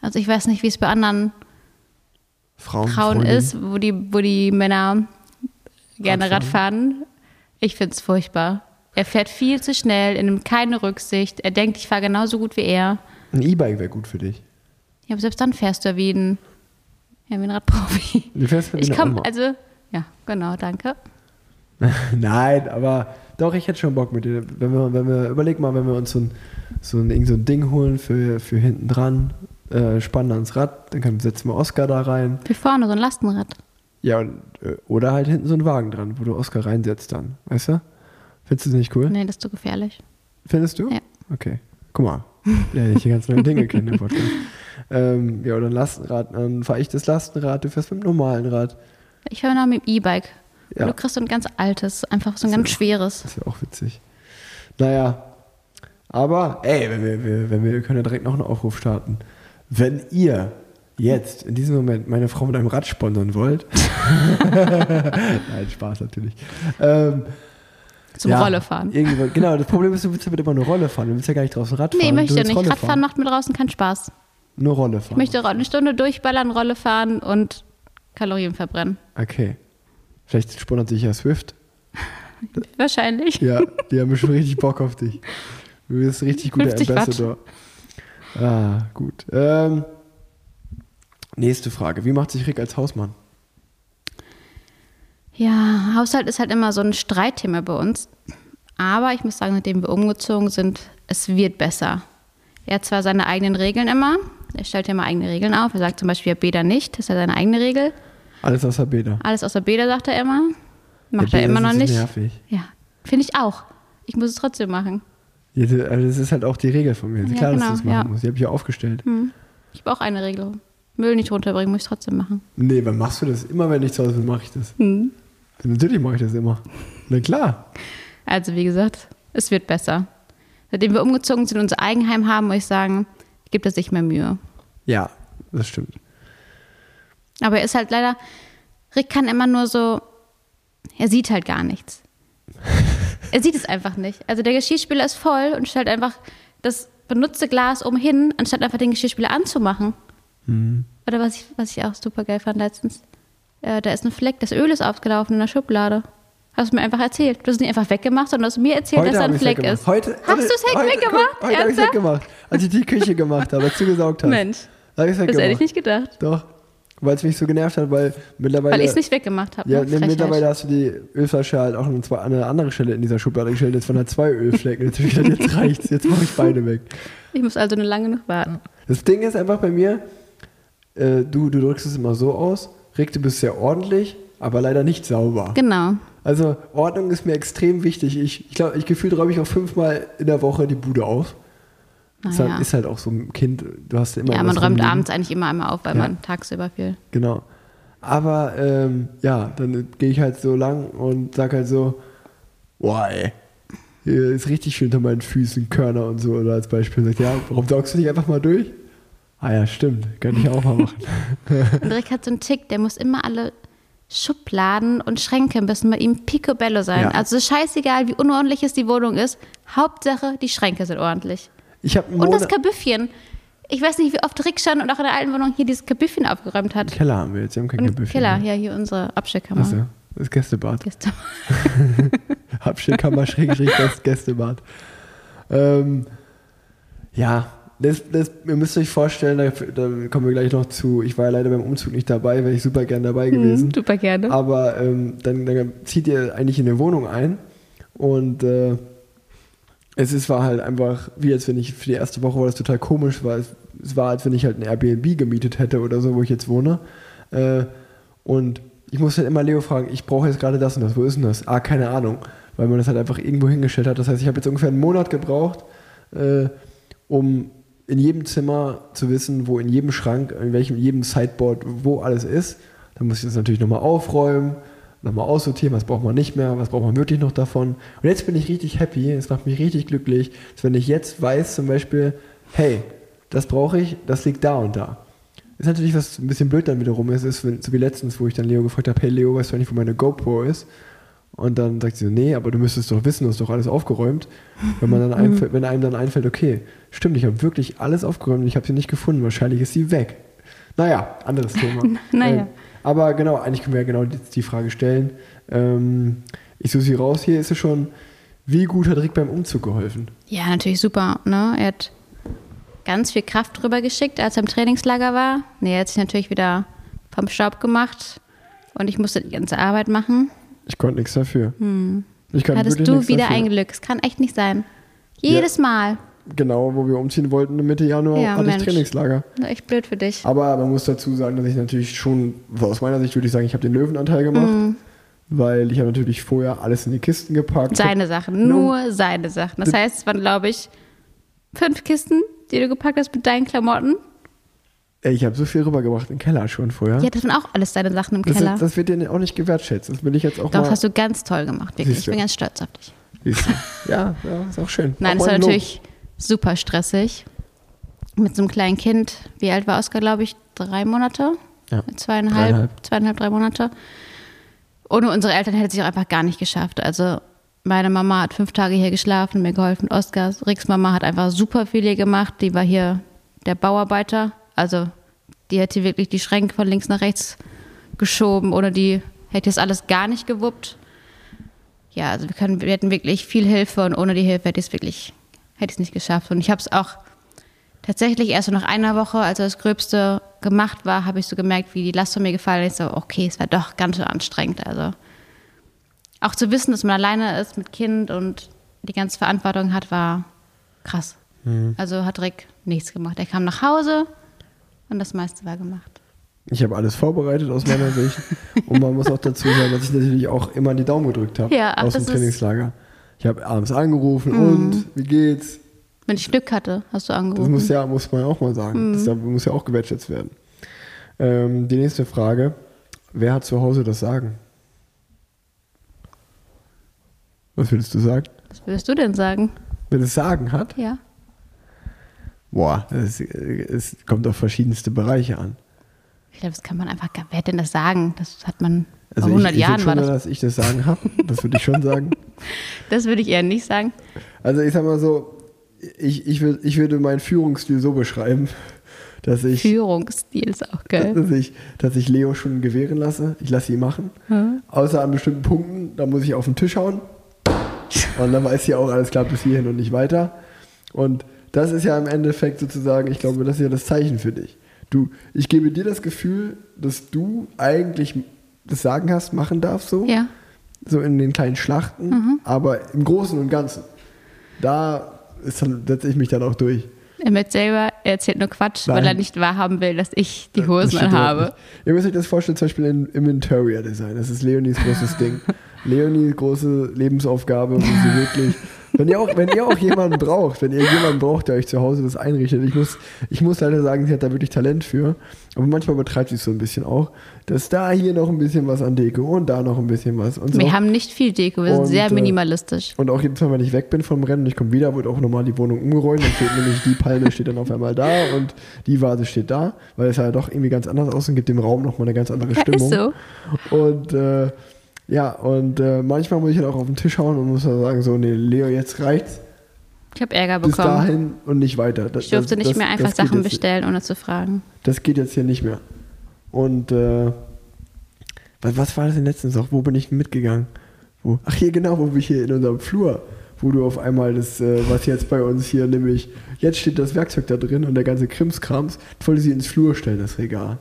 Also, ich weiß nicht, wie es bei anderen Frauen, Frauen ist, wo die, wo die Männer gerne Radfahren? Radfahren. Ich finde es furchtbar. Er fährt viel zu schnell, er nimmt keine Rücksicht. Er denkt, ich fahre genauso gut wie er. Ein E-Bike wäre gut für dich. Ja, aber selbst dann fährst du ja wie ein, ja, wie ein Radprofi. Du fährst wie Ich Oma. also, ja, genau, danke. Nein, aber doch, ich hätte schon Bock mit dir. Wenn wir, wenn wir, überleg mal, wenn wir uns so ein, so ein, so ein Ding holen für, für hinten dran, äh, spannen ans Rad, dann setzen wir Oscar da rein. Wie vorne, so ein Lastenrad. Ja, und, äh, oder halt hinten so ein Wagen dran, wo du Oscar reinsetzt dann. Weißt du? Findest du das nicht cool? Nee, das ist zu gefährlich. Findest du? Ja. Okay. Guck mal. Ja, ich hier ganz neue Dinge kennen im Podcast. Ähm, ja, oder ein Lastenrad. Dann fahre ich das Lastenrad, du fährst mit dem normalen Rad. Ich fahre noch mit dem E-Bike. Ja. Du kriegst so ein ganz altes, einfach so ein ganz schweres. Das ist ja auch witzig. Naja, aber ey, wenn wir, wir, wenn wir, wir können ja direkt noch einen Aufruf starten. Wenn ihr jetzt in diesem Moment meine Frau mit einem Rad sponsern wollt, nein, Spaß natürlich. Ähm, Zum ja, Rolle fahren. Irgendwo, genau, das Problem ist, du willst damit immer eine Rolle fahren. Du willst ja gar nicht draußen Rad fahren. Nee, möchte ich nicht. Rolle Radfahren fahren. macht mir draußen keinen Spaß. Nur Rolle fahren. Ich möchte eine Stunde durchballern, Rolle fahren und Kalorien verbrennen. Okay. Vielleicht sponsert sich ja Swift. Wahrscheinlich. Ja, die haben schon richtig Bock auf dich. Du bist richtig guter 50 Watt. Ambassador. Ah, gut. Ähm, nächste Frage. Wie macht sich Rick als Hausmann? Ja, Haushalt ist halt immer so ein Streitthema bei uns. Aber ich muss sagen, seitdem wir umgezogen sind, es wird besser. Er hat zwar seine eigenen Regeln immer. Er stellt ja immer eigene Regeln auf. Er sagt zum Beispiel, ja, Bäder nicht. Das ist ja seine eigene Regel. Alles außer Bäder. Alles außer Bäder, sagt er immer. Macht Ja, er immer noch nicht. nervig. Ja, finde ich auch. Ich muss es trotzdem machen. Ja, das also ist halt auch die Regel von mir. Ja, Klar, dass genau, du das machen ja. musst. Die habe ich ja aufgestellt. Hm. Ich habe auch eine Regel. Müll nicht runterbringen, muss ich trotzdem machen. Nee, wann machst du das? Immer wenn ich zu Hause bin, mache ich das. Hm. Natürlich mache ich das immer. Na klar. Also wie gesagt, es wird besser. Seitdem wir umgezogen sind und unser Eigenheim haben, muss ich sagen, gibt es sich mehr Mühe. Ja, das stimmt. Aber er ist halt leider, Rick kann immer nur so, er sieht halt gar nichts. er sieht es einfach nicht. Also der Geschirrspüler ist voll und stellt einfach das benutzte Glas oben hin, anstatt einfach den Geschirrspüler anzumachen. Oder was ich, was ich auch super geil fand letztens. Äh, da ist ein Fleck, das Öl ist aufgelaufen in der Schublade. Hast du mir einfach erzählt. Du hast es nicht einfach weggemacht, sondern du hast mir erzählt, dass da hab ein Fleck ist. Heute, Hast du es heute- weggemacht? Heute, heute habe ich es weggemacht. Als ich die Küche gemacht habe, als du gesaugt hast. Mensch, es das hätte ich nicht gedacht. Doch. Weil es mich so genervt hat, weil mittlerweile. Weil ich es nicht weggemacht habe. Ja, ne? Frechheit. mittlerweile hast du die Ölflasche halt auch an eine andere Stelle in dieser Schublade gestellt. Jetzt waren halt zwei Ölflecken. Jetzt, hab ich gedacht, jetzt reicht's. Jetzt mache ich beide weg. Ich muss also nur lange noch warten. Das Ding ist einfach bei mir, äh, du, du drückst es immer so aus. Rick, du bist sehr ordentlich, aber leider nicht sauber. Genau. Also Ordnung ist mir extrem wichtig. Ich, glaube, ich gefühlt räume ich auch fünfmal in der Woche die Bude auf. Das Naja. ist halt auch so ein Kind, du hast immer Ja, man räumt rumliegen. abends eigentlich immer einmal auf, weil Ja. man tagsüber viel. Genau. Aber ähm, ja, dann gehe ich halt so lang und sag halt so, boah, ey, hier ist richtig schön unter meinen Füßen Körner und so. Oder als Beispiel sagt, ja, warum saugst du nicht einfach mal durch? Ah ja, stimmt, könnte ich auch mal machen. Und Rick hat so einen Tick, der muss immer alle Schubladen und Schränke müssen bei ihm picobello sein. Ja. Also scheißegal, wie unordentlich es die Wohnung ist. Hauptsache, die Schränke sind ordentlich. Ich Und das. Kabüffchen. Ich weiß nicht, wie oft Rick schon und auch in der alten Wohnung hier dieses Kabüffchen aufgeräumt hat. Keller haben wir jetzt, wir haben kein Und Gebüffel. Keller, ja, hier unsere Abstellkammer. Achso, das Gästebad. Gestern. Abstellkammer, Schrägstrich, das Gästebad. Ähm, ja, Das, das, ihr müsst euch vorstellen, da, da kommen wir gleich noch zu. Ich war ja leider beim Umzug nicht dabei, wäre ich super gern dabei gewesen. Mhm, super gerne. Aber ähm, dann, dann zieht ihr eigentlich in eine Wohnung ein und äh, es ist, war halt einfach, wie als wenn ich für die erste Woche war das total komisch, weil es, es war, als wenn ich halt ein Airbnb gemietet hätte oder so, wo ich jetzt wohne. Äh, und ich musste halt immer Leo fragen, ich brauche jetzt gerade das und das, wo ist denn das? Ah, keine Ahnung, weil man das halt einfach irgendwo hingestellt hat. Das heißt, ich habe jetzt ungefähr einen Monat gebraucht, äh, um in jedem Zimmer zu wissen, wo in jedem Schrank, in welchem, jedem Sideboard, wo alles ist. Dann muss ich das natürlich nochmal aufräumen, nochmal aussortieren, was braucht man nicht mehr, was braucht man wirklich noch davon. Und jetzt bin ich richtig happy, es macht mich richtig glücklich, dass wenn ich jetzt weiß zum Beispiel, hey, das brauche ich, das liegt da und da. Ist natürlich, was ein bisschen blöd dann wiederum ist, ist, wenn, so wie letztens, wo ich dann Leo gefragt habe, hey Leo, weißt du eigentlich, wo meine GoPro ist? Und dann sagt sie so, nee, aber du müsstest doch wissen, du hast doch alles aufgeräumt. Wenn, man dann einfällt, wenn einem dann einfällt, okay, stimmt, ich habe wirklich alles aufgeräumt und ich habe sie nicht gefunden, wahrscheinlich ist sie weg. Naja, anderes Thema. Naja. Ähm, aber genau, eigentlich können wir ja genau die, die Frage stellen. Ähm, ich suche sie raus, hier ist sie schon. Wie gut hat Rick beim Umzug geholfen? Ja, natürlich super. Ne? Er hat ganz viel Kraft drüber geschickt, als er im Trainingslager war. Nee, er hat sich natürlich wieder vom Staub gemacht und ich musste die ganze Arbeit machen. Ich konnte nichts dafür. Ich kann Hattest du wieder dafür. ein Glück. Es kann echt nicht sein. Jedes Mal. Genau, wo wir umziehen wollten, Mitte Januar, Ja, hatte Mensch. ich Trainingslager. Echt blöd für dich. Aber man muss dazu sagen, dass ich natürlich schon, aus meiner Sicht würde ich sagen, ich habe den Löwenanteil gemacht, weil ich habe natürlich vorher alles in die Kisten gepackt. Seine Sachen, nur seine Sachen. Das heißt, es waren, glaube ich, fünf Kisten, die du gepackt hast mit deinen Klamotten. Ey, ich habe so viel rübergebracht im Keller schon vorher. Ja, das waren auch alles deine Sachen im das, Keller. ist, das wird dir auch nicht gewertschätzt. Das will ich jetzt auch Doch, mal. hast du ganz toll gemacht, wirklich. Ich bin ganz stolz auf dich. Siehst du. ja, ja, ist auch schön. Nein, es war natürlich super stressig. Mit so einem kleinen Kind. Wie alt war Oskar, glaube ich? Drei Monate? Ja. Zweieinhalb, Dreieinhalb. zweieinhalb, drei Monate. Ohne unsere Eltern hätte es sich auch einfach gar nicht geschafft. Also meine Mama hat fünf Tage hier geschlafen, mir geholfen. Oskar, Ricks Mama hat einfach super viel hier gemacht. Die war hier der Bauarbeiter. Also die hätte wirklich die Schränke von links nach rechts geschoben. Ohne die hätte es alles gar nicht gewuppt. Ja, also wir, können, wir hätten wirklich viel Hilfe und ohne die Hilfe hätte ich es wirklich, hätte ich es nicht geschafft. Und ich habe es auch tatsächlich erst so nach einer Woche, als das Gröbste gemacht war, habe ich so gemerkt, wie die Last von mir gefallen ist. So, okay, es war doch ganz schön anstrengend. Also auch zu wissen, dass man alleine ist mit Kind und die ganze Verantwortung hat, war krass. Also hat Rick nichts gemacht. Er kam nach Hause und das meiste war gemacht. Ich habe alles vorbereitet aus meiner Sicht. Und man muss auch dazu sagen, dass ich natürlich auch immer die Daumen gedrückt habe Ja, ach, aus dem das Trainingslager. Ich habe abends angerufen und wie geht's? Wenn ich Glück hatte, hast du Das angerufen. muss ja, muss man auch mal sagen. Das muss ja auch gewertschätzt werden. Ähm, die nächste Frage: Wer hat zu Hause das Sagen? Was würdest du sagen? Was würdest du denn sagen? Wer das Sagen hat? Ja. Boah, es kommt auf verschiedenste Bereiche an. Ich glaube, das kann man einfach, gar- wer hat denn das sagen? Das hat man Also vor 100 ich, ich Jahren würde war schon das. sagen, dass ich das Sagen habe. Das würde ich schon sagen. Das würde ich eher nicht sagen. Also ich sag mal so, ich, ich, würd, ich würde meinen Führungsstil so beschreiben, dass ich, Führungsstil ist auch geil. dass ich, dass ich Leo schon gewähren lasse. Ich lasse ihn machen. Außer an bestimmten Punkten, da muss ich auf den Tisch hauen. Und dann weiß sie auch, alles klar bis hierhin und nicht weiter. Und das ist ja im Endeffekt sozusagen, ich glaube, das ist ja das Zeichen für dich. Du, ich gebe dir das Gefühl, dass du eigentlich das Sagen hast, machen darfst so. Ja. so in den kleinen Schlachten, aber im Großen und Ganzen, da setze ich mich dann auch durch. Er mit selber, er erzählt nur Quatsch, weil Nein. er nicht wahrhaben will, dass ich die Das Hosen anhabe. Ihr müsst euch das vorstellen, zum Beispiel in, im Interior Design. Das ist Leonies großes Ding. Leonies große Lebensaufgabe, wo sie wirklich. Wenn ihr, auch, wenn ihr auch jemanden braucht, wenn ihr jemanden braucht, der euch zu Hause das einrichtet, ich muss, ich muss leider sagen, sie hat da wirklich Talent für. Aber manchmal übertreibt sie es so ein bisschen auch. Dass da hier noch ein bisschen was an Deko und da noch ein bisschen was und so. Wir haben nicht viel Deko, wir sind Und, sehr äh, minimalistisch. Und auch jedes Mal, wenn ich weg bin vom Rennen und ich komme wieder, wird auch nochmal die Wohnung umgeräumt. Dann steht nämlich die Palme steht dann auf einmal da und die Vase steht da, weil es ja doch irgendwie ganz anders aussieht und gibt dem Raum nochmal eine ganz andere Ja, ist Stimmung. so. Und äh, ja, und äh, manchmal muss ich halt auch auf den Tisch hauen und muss dann sagen, so, nee, Leo, jetzt reicht's. Ich habe Ärger Bis bekommen. dahin und nicht weiter. Das, Ich durfte das- nicht mehr einfach Sachen bestellen, ohne zu fragen. Das geht jetzt hier nicht mehr. Und äh, was, was war das denn letztens auch? Wo bin ich mitgegangen? Wo? Ach hier genau, wo wir hier in unserem Flur, wo du auf einmal das, äh, was jetzt bei uns hier nämlich, jetzt steht das Werkzeug da drin und der ganze Krimskrams, ich wollte sie ins Flur stellen, das Regal.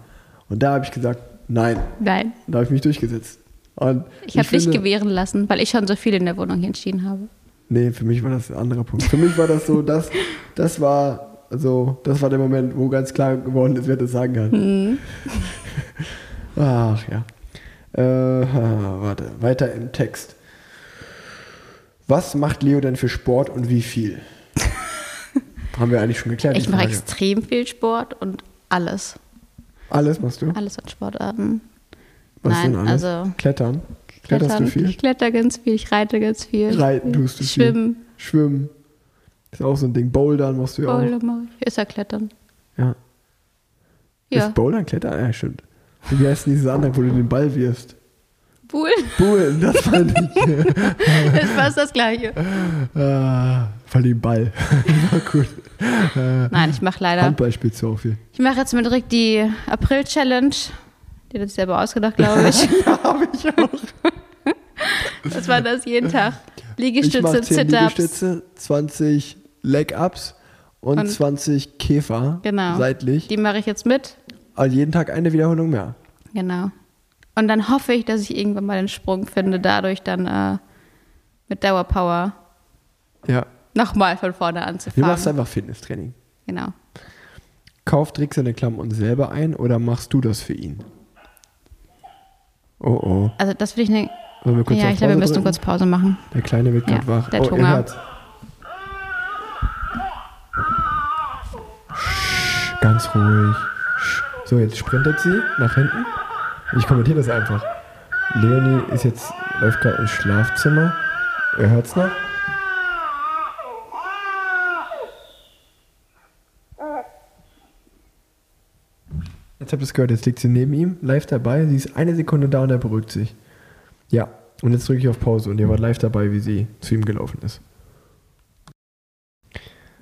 Und da habe ich gesagt, nein. Nein. Und da habe ich mich durchgesetzt. Und Ich habe dich gewähren lassen, weil ich schon so viel in der Wohnung hier entschieden habe. Nee, für mich war das ein anderer Punkt. Für mich war das so, das, das war, also, das war der Moment, wo ganz klar geworden ist, wer das sagen kann. Ach ja. Äh, warte, weiter im Text. Was macht Leo denn für Sport und wie viel? Haben wir eigentlich schon geklärt. Ich mache extrem viel Sport und alles. Alles machst du? Alles an Sportarten. Was Nein, denn alles? also Klettern? Kletterst Klettern. du viel? Ich kletter ganz viel, ich reite ganz viel. Reiten tust du viel. Schwimmen, Schwimmen. Ist auch so ein Ding. Bouldern machst du ja auch. Bowler mache ich. Ist ja Klettern. Ja. Ja. Ist Bouldern Klettern? Ja, stimmt. Wie heißt denn dieses andere, wo du den Ball wirfst? Cool. Bullen, das fand ich. Das fast das Gleiche. ah, voll den Ball. War gut. Äh, Nein, ich mache leider. Handball spielst du auch viel. Ich mache jetzt mit Rick die April-Challenge. Die hat sich selber ausgedacht, glaube ich. Ja, habe ich auch. Das war das jeden Tag. Liegestütze, mache 10 Sit-Ups. Liegestütze, 20 Leg-Ups und, Und- 20 Käfer Genau. seitlich. Die mache ich jetzt mit. Also jeden Tag eine Wiederholung mehr. Genau. Und dann hoffe ich, dass ich irgendwann mal den Sprung finde, dadurch dann äh, mit Dauerpower Ja. nochmal von vorne Du anzufangen. machst einfach Fitnesstraining. Genau. Kauft Rick seine Klamotten selber ein oder machst du das für ihn? Oh oh. Also das will ich ne wir kurz Ja, ich glaube, wir müssen drücken? kurz Pause machen. Der Kleine wird Ja, gerade wach. der oh, Hunger. Ganz ruhig. Sch. So, jetzt sprintet sie nach hinten. Ich kommentiere das einfach. Leonie ist jetzt, läuft gerade ins Schlafzimmer. Ihr hört's noch? Jetzt habt ihr es gehört, jetzt liegt sie neben ihm, live dabei. Sie ist eine Sekunde da und er beruhigt sich. Ja, und jetzt drücke ich auf Pause und ihr wart live dabei, wie sie zu ihm gelaufen ist.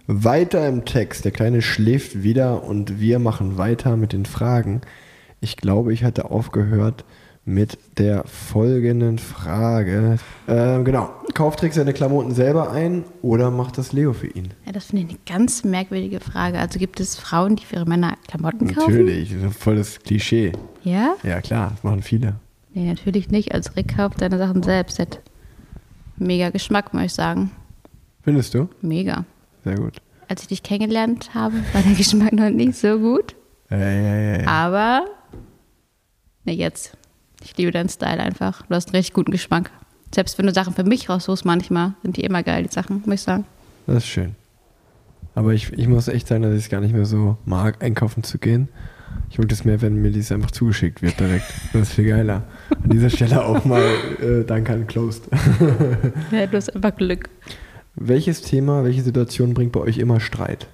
Weiter im Text. Der Kleine schläft wieder und wir machen weiter mit den Fragen. Ich glaube, ich hatte aufgehört mit der folgenden Frage. Ähm, genau. Kauft Rick seine Klamotten selber ein oder macht das Leo für ihn? Ja, das finde ich eine ganz merkwürdige Frage. Also gibt es Frauen, die für ihre Männer Klamotten kaufen? Natürlich, das ist voll das Klischee. Ja? Ja, klar, das machen viele. Nee, natürlich nicht. Also Rick kauft seine Sachen selbst. Hat mega Geschmack, muss ich sagen. Findest du? Mega. Sehr gut. Als ich dich kennengelernt habe, war der Geschmack noch nicht so gut. Ja, ja, ja, ja. Aber, ne, jetzt. Ich liebe deinen Style einfach. Du hast einen richtig guten Geschmack. Selbst wenn du Sachen für mich raussuchst, manchmal sind die immer geil, die Sachen, muss ich sagen. Das ist schön. Aber ich, ich muss echt sagen, dass ich es gar nicht mehr so mag, einkaufen zu gehen. Ich mag das mehr, wenn mir dies einfach zugeschickt wird direkt. Das ist viel geiler. An dieser Stelle auch mal äh, Danke an Closed. Ja, du hast einfach Glück. Welches Thema, welche Situation bringt bei euch immer Streit?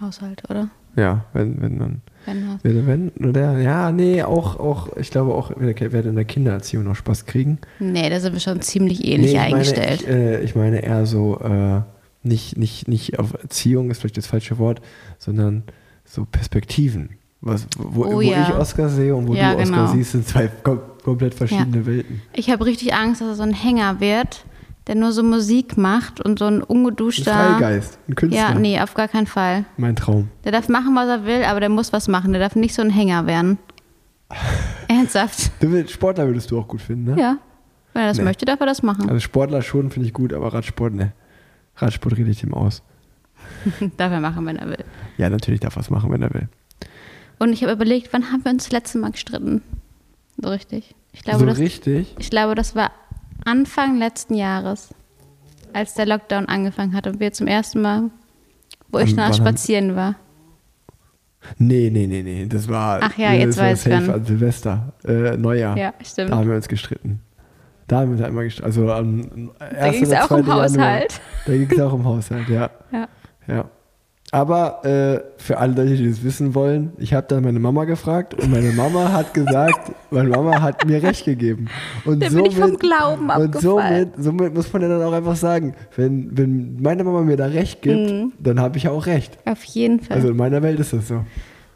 Haushalt, oder? Ja, wenn, wenn man. Wenn Wenn, oder? Ja, nee, auch, auch, ich glaube auch, wir werden in der Kindererziehung noch Spaß kriegen. Nee, da sind wir schon ziemlich ähnlich Nee, ich eingestellt. Meine, ich, äh, ich meine eher so, äh, nicht, nicht, nicht auf Erziehung ist vielleicht das falsche Wort, sondern so Perspektiven. Was, wo, Oh wo ja. ich Oscar sehe und wo Ja, du Oscar genau. siehst, sind zwei kom komplett verschiedene Welten. Ich habe richtig Angst, dass er so ein Hänger wird, der nur so Musik macht und so ein Ein ungeduschter. Freigeist, ein Künstler. Ja, nee, auf gar keinen Fall. Mein Traum. Der darf machen, was er will, aber der muss was machen. Der darf nicht so ein Hänger werden. Ernsthaft. Sportler würdest du auch gut finden, ne? Ja. Wenn er das Nee. möchte, darf er das machen. Also Sportler schon finde ich gut, aber Radsport, ne. Radsport rede ich dem aus. darf er machen, wenn er will. Ja, natürlich darf er was machen, wenn er will. Und ich habe überlegt, wann haben wir uns das letzte Mal gestritten? So richtig. Ich glaube, so das, richtig? ich glaube, das war Anfang letzten Jahres, als der Lockdown angefangen hat und wir zum ersten Mal, wo ich haben- spazieren war. Nee, nee, nee, nee. Das war, Ach ja, jetzt weiß ich an Silvester, äh, Neujahr. Ja, stimmt. Da haben wir uns gestritten. Da haben wir uns einmal gestritten. Also am Da ging es auch um Haushalt. Da ging es auch um Haushalt, ja. Ja. ja. Aber äh, für alle Leute, die das wissen wollen, ich habe dann meine Mama gefragt und meine Mama hat gesagt, meine Mama hat mir recht gegeben. Und Da bin ich vom Glauben Und somit, somit muss man ja dann auch einfach sagen, wenn, wenn meine Mama mir da recht gibt, Mhm. dann habe ich auch recht. Auf jeden Fall. Also in meiner Welt ist das so.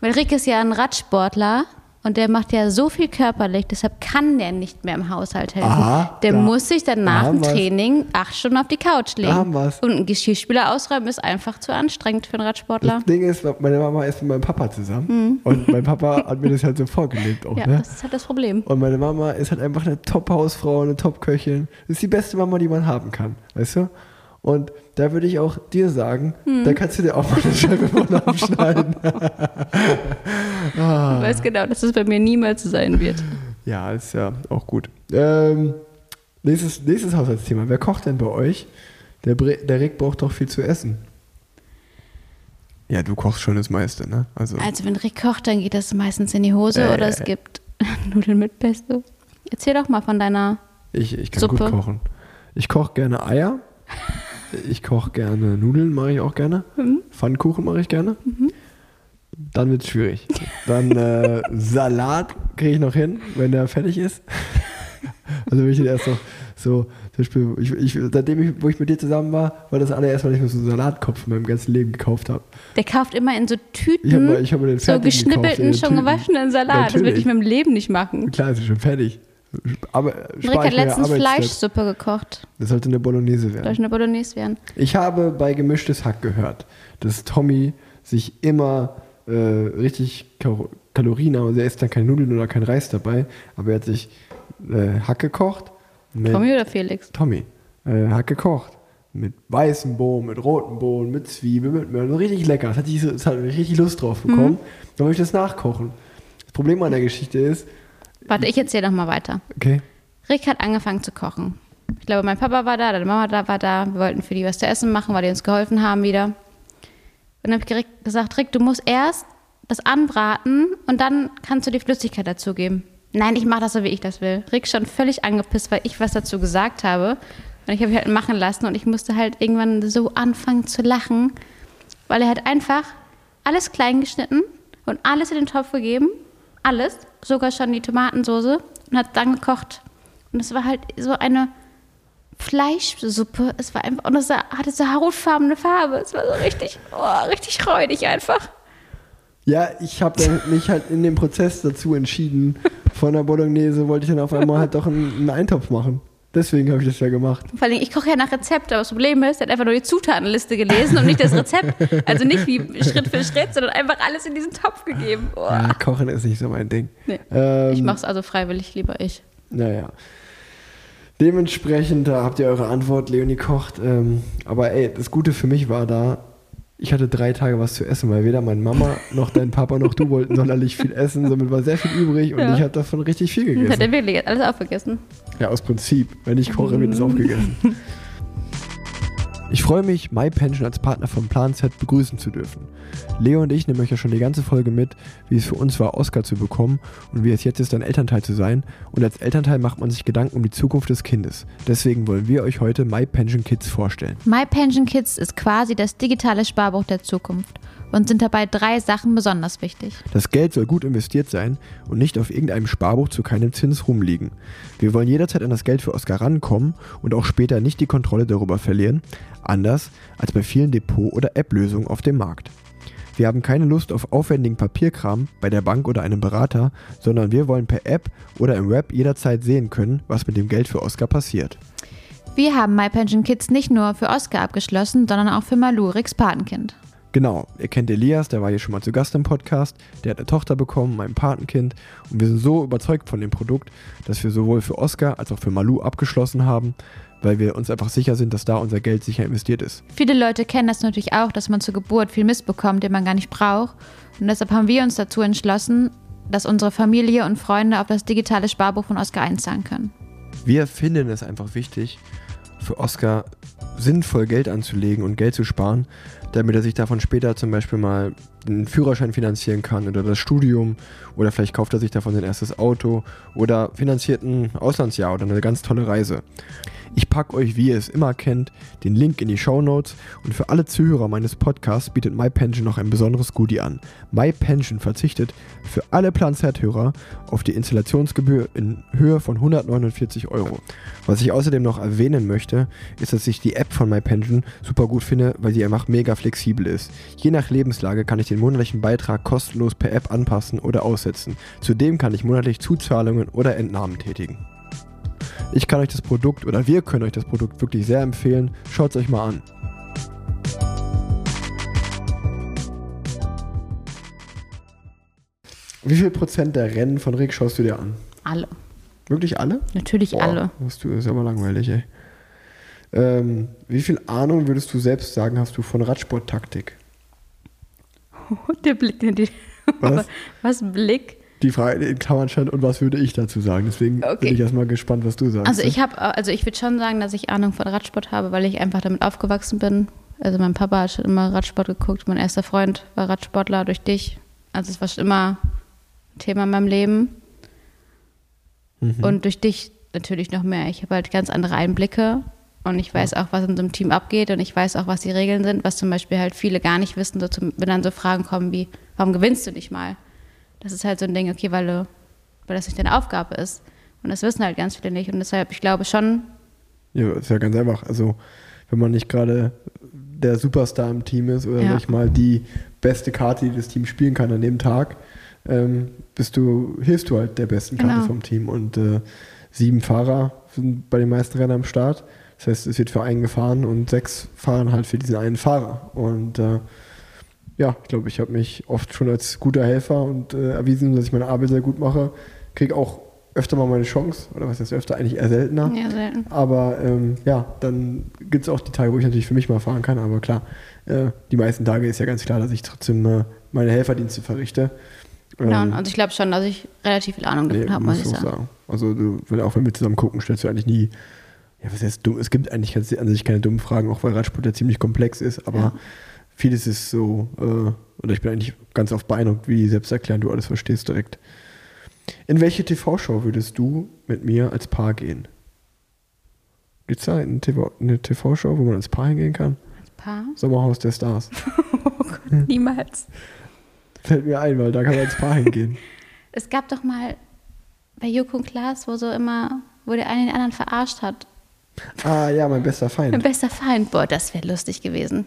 Weil Rick ist ja ein Radsportler Und der macht ja so viel körperlich, deshalb kann der nicht mehr im Haushalt helfen. Aha, der da- muss sich dann da nach dem. Training acht Stunden auf die Couch legen. Und ein Geschirrspüler ausräumen ist einfach zu anstrengend für einen Radsportler. Das Ding ist, meine Mama ist mit meinem Papa zusammen und mein Papa hat mir das halt so vorgelebt auch, Ja, ne? das ist halt das Problem. Und meine Mama ist halt einfach eine Top-Hausfrau, eine Top-Köchin. Das ist die beste Mama, die man haben kann, weißt du? Und da würde ich auch dir sagen, Hm. da kannst du dir auch mal eine Scheibe von abschneiden. Ich weiß genau, dass es bei mir niemals so sein wird. ja, ist ja auch gut. Ähm, nächstes, nächstes Haushaltsthema. Wer kocht denn bei euch? Der, Bre der Rick braucht doch viel zu essen. Ja, du kochst schon das meiste, ne? Also, Also wenn Rick kocht, dann geht das meistens in die Hose Äh. oder es gibt Nudeln mit Pesto. Erzähl doch mal von deiner. ich, ich kann Suppe. gut kochen. Ich koche gerne Eier. Ich koche gerne Nudeln, mache ich auch gerne. Mhm. Pfannkuchen mache ich gerne. Dann wird es schwierig. Dann äh, Salat kriege ich noch hin, wenn der fertig ist. also wenn ich den erst noch so, zum Beispiel, ich, ich, seitdem ich, wo ich mit dir zusammen war, war das allererste Mal, dass ich mir so einen Salatkopf in meinem ganzen Leben gekauft habe. Der kauft immer in so Tüten Ich habe mal, ich hab mal den so gekauft, geschnippelten, den schon Tüten. gewaschenen Salat. Das würde Natürlich. ich mit dem Leben nicht machen. Klar, ist schon fertig. Aber Rick hat letztens. Fleischsuppe gekocht. Das sollte eine Bolognese werden. ich eine Bolognese werden? Ich habe bei Gemischtes Hack gehört, dass Tommy sich immer äh, richtig Kal- Kalorien, also er isst dann keine Nudeln oder kein Reis dabei, aber er hat sich äh, Hack gekocht. Tommy oder Felix? Tommy. Äh, Hack gekocht. Mit weißen Bohnen, mit roten Bohnen, mit Zwiebeln, mit Möhren. Richtig lecker. Das hatte ich, das hatte ich richtig Lust drauf bekommen. Dann wollte ich das nachkochen. Das Problem an der Geschichte ist, Warte, ich erzähle noch mal weiter. okay, Rick hat angefangen zu kochen. Ich glaube, mein Papa war da, deine Mama da, war da. Wir wollten für die was zu essen machen, weil die uns geholfen haben wieder. Und dann habe ich Rick gesagt, Rick, du musst erst das anbraten und dann kannst du die Flüssigkeit dazugeben. Nein, ich mache das so, wie ich das will. Rick schon völlig angepisst, weil ich was dazu gesagt habe. Und ich habe ihn halt machen lassen und ich musste halt irgendwann so anfangen zu lachen, weil er hat einfach alles klein geschnitten und alles in den Topf gegeben. Alles, sogar schon die Tomatensoße und hat dann gekocht. Und es war halt so eine Fleischsuppe. Es war einfach, und es hatte so hautfarbene Farbe. Es war so richtig, oh, richtig räudig einfach. Ja, ich habe mich halt in dem Prozess dazu entschieden, von der Bolognese wollte ich dann auf einmal halt doch einen, einen Eintopf machen. Deswegen habe ich das ja gemacht. Vor allem, ich koche ja nach Rezept, aber das Problem ist, er hat einfach nur die Zutatenliste gelesen und nicht das Rezept. Also nicht wie Schritt für Schritt, sondern einfach alles in diesen Topf gegeben. Oh. Ja, Kochen ist nicht so mein Ding. Nee. Ähm, Ich mache es also freiwillig, lieber ich. Naja. Dementsprechend, da habt ihr eure Antwort, Leonie kocht. Ähm, aber ey, das Gute für mich war da, ich hatte drei Tage was zu essen, weil weder meine Mama noch dein Papa noch du wollten sonderlich viel essen. Somit war sehr viel übrig und Ja. ich habe davon richtig viel Hat gegessen. er wirklich alles aufgegessen? Ja, aus Prinzip. Wenn ich koche, wird es aufgegessen. Ich freue mich, MyPension als Partner von Plan Z begrüßen zu dürfen. Leo und ich nehmen euch ja schon die ganze Folge mit, wie es für uns war, Oscar zu bekommen und wie es jetzt ist, ein Elternteil zu sein. Und als Elternteil macht man sich Gedanken um die Zukunft des Kindes. Deswegen wollen wir euch heute MyPension Kids vorstellen. My Pension Kids ist quasi das digitale Sparbuch der Zukunft und sind dabei drei Sachen besonders wichtig. Das Geld soll gut investiert sein und nicht auf irgendeinem Sparbuch zu keinem Zins rumliegen. Wir wollen jederzeit an das Geld für Oscar rankommen und auch später nicht die Kontrolle darüber verlieren, anders als bei vielen Depot- oder App-Lösungen auf dem Markt. Wir haben keine Lust auf aufwendigen Papierkram bei der Bank oder einem Berater, sondern wir wollen per App oder im Web jederzeit sehen können, was mit dem Geld für Oscar passiert. Wir haben My Pension Kids nicht nur für Oscar abgeschlossen, sondern auch für Malu, Ricks Patenkind. Genau, ihr kennt Elias, der war hier schon mal zu Gast im Podcast. Der hat eine Tochter bekommen, mein Patenkind. Und wir sind so überzeugt von dem Produkt, dass wir sowohl für Oscar als auch für Malu abgeschlossen haben, weil wir uns einfach sicher sind, dass da unser Geld sicher investiert ist. Viele Leute kennen das natürlich auch, dass man zur Geburt viel Mist bekommt, den man gar nicht braucht. Und deshalb haben wir uns dazu entschlossen, dass unsere Familie und Freunde auf das digitale Sparbuch von Oscar einzahlen können. Wir finden es einfach wichtig, für Oscar sinnvoll Geld anzulegen und Geld zu sparen, damit er sich davon später zum Beispiel mal einen Führerschein finanzieren kann oder das Studium oder vielleicht kauft er sich davon sein erstes Auto oder finanziert ein Auslandsjahr oder eine ganz tolle Reise. Ich packe euch, wie ihr es immer kennt, den Link in die Show Notes und für alle Zuhörer meines Podcasts bietet MyPension noch ein besonderes Goodie an. MyPension verzichtet für alle Plan-Z-Hörer auf die Installationsgebühr in Höhe von 149 Euro. Was ich außerdem noch erwähnen möchte, ist, dass ich die App von MyPension super gut finde, weil sie einfach mega flexibel ist. Je nach Lebenslage kann ich den monatlichen Beitrag kostenlos per App anpassen oder aussetzen. Zudem kann ich monatlich Zuzahlungen oder Entnahmen tätigen. Ich kann euch das Produkt oder wir können euch das Produkt wirklich sehr empfehlen. Schaut es euch mal an. Wie viel Prozent der Rennen von Rick schaust du dir an? Alle. Wirklich alle? Natürlich Boah, alle. Das ist aber langweilig, ey. Ähm, wie viel Ahnung würdest du selbst sagen, hast du von Radsporttaktik? Der Blick, den die. Was? Was Blick? Die Frage in Klammern stand, und was würde ich dazu sagen? Deswegen Okay. bin ich erstmal gespannt, was du sagst. Also ich habe, also ich würde schon sagen, dass ich Ahnung von Radsport habe, weil ich einfach damit aufgewachsen bin. Also mein Papa hat schon immer Radsport geguckt, mein erster Freund war Radsportler durch dich. Also es war schon immer ein Thema in meinem Leben. Mhm. Und durch dich natürlich noch mehr. Ich habe halt ganz andere Einblicke und ich weiß auch, was in so einem Team abgeht und ich weiß auch, was die Regeln sind, was zum Beispiel halt viele gar nicht wissen, so zum, wenn dann so Fragen kommen wie, warum gewinnst du nicht mal? Das ist halt so ein Ding, okay, weil, weil das nicht deine Aufgabe ist. Und das wissen halt ganz viele nicht. Und deshalb, ich glaube schon, Ja, ist ja ganz einfach. Also, wenn man nicht gerade der Superstar im Team ist oder Ja. ich mal die beste Karte, die das Team spielen kann an dem Tag, ähm, bist du, hilfst du halt der besten Karte Genau. vom Team. Und äh, sieben Fahrer sind bei den meisten Rennen am Start. Das heißt, es wird für einen gefahren und sechs fahren halt für diesen einen Fahrer. Und äh, ja, ich glaube, ich habe mich oft schon als guter Helfer und äh, erwiesen, dass ich meine Arbeit sehr gut mache. Kriege auch öfter mal meine Chance, oder was heißt öfter, eigentlich eher seltener. ja, selten. Aber ähm, ja, dann gibt es auch die Tage, wo ich natürlich für mich mal fahren kann. Aber klar, äh, die meisten Tage ist ja ganz klar, dass ich trotzdem äh, meine Helferdienste verrichte. Genau, Ähm, also ich glaube schon, dass ich relativ viel Ahnung davon nee, habe, muss ich sagen. sagen. Also du, auch wenn wir zusammen gucken, stellst du eigentlich nie, ja, was heißt dumm? Es gibt eigentlich an sich keine dummen Fragen, auch weil Radsport ja ziemlich komplex ist. Aber Ja. Vieles ist so, äh, oder ich bin eigentlich ganz oft beeindruckt, wie selbst erklären du alles verstehst direkt. In welche TV-Show würdest du mit mir als Paar gehen? Gibt es da eine TV eine TV-Show, wo man als Paar hingehen kann? Als Paar? Sommerhaus der Stars. Niemals. Fällt mir ein, weil da kann man als Paar hingehen. Es gab doch mal bei Joko und Klaas, wo so immer, wo der eine den anderen verarscht hat. Ah ja, mein bester Mein Feind. bester Feind, boah, das wäre lustig gewesen.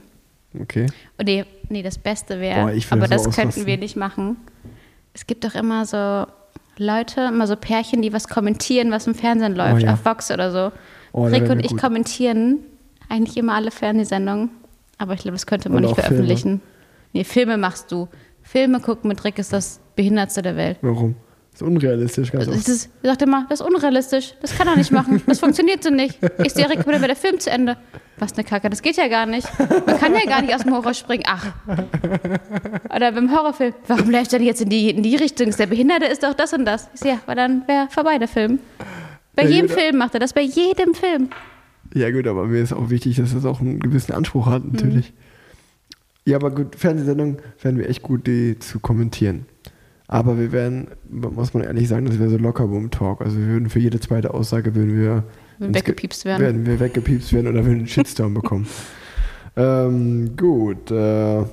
Okay. Oh, nee, nee, das Beste wäre, aber so das könnten ausrasten. wir nicht machen. Es gibt doch immer so Leute, immer so Pärchen, die was kommentieren, was im Fernsehen läuft, ja. auf Vox oder so. Oh, Rick und ich gut. kommentieren eigentlich immer alle Fernsehsendungen, aber ich glaube, das könnte man Und nicht auch Filme. veröffentlichen. Nee, Filme machst du. Filme gucken mit Rick ist das Behindertste der Welt. Warum? Das ist unrealistisch, ganz Das oft. ist, ich sagte immer, das ist unrealistisch. Das kann er nicht machen. Das funktioniert so nicht. Ich sehe, bitte wäre der Film zu Ende. Was eine Kacke, das geht ja gar nicht. Man kann ja gar nicht aus dem Horror springen. Ach. Oder beim Horrorfilm, warum läuft er denn jetzt in die, in die Richtung? Der Behinderte ist doch das und das. Ich sehe, ja, weil dann wäre vorbei der Film. Bei Ja, jedem gut. Film macht er das, bei jedem Film. Ja gut, aber mir ist auch wichtig, dass das auch einen gewissen Anspruch hat, natürlich. Ja, aber gut, Fernsehsendungen werden wir echt gut, die zu kommentieren. Aber wir werden, muss man ehrlich sagen, das wäre so Lockerroom-Talk. Also wir würden für jede zweite Aussage würden wir weggepiepst werden. werden wir weggepiepst werden oder würden einen Shitstorm bekommen. Ähm, gut, äh,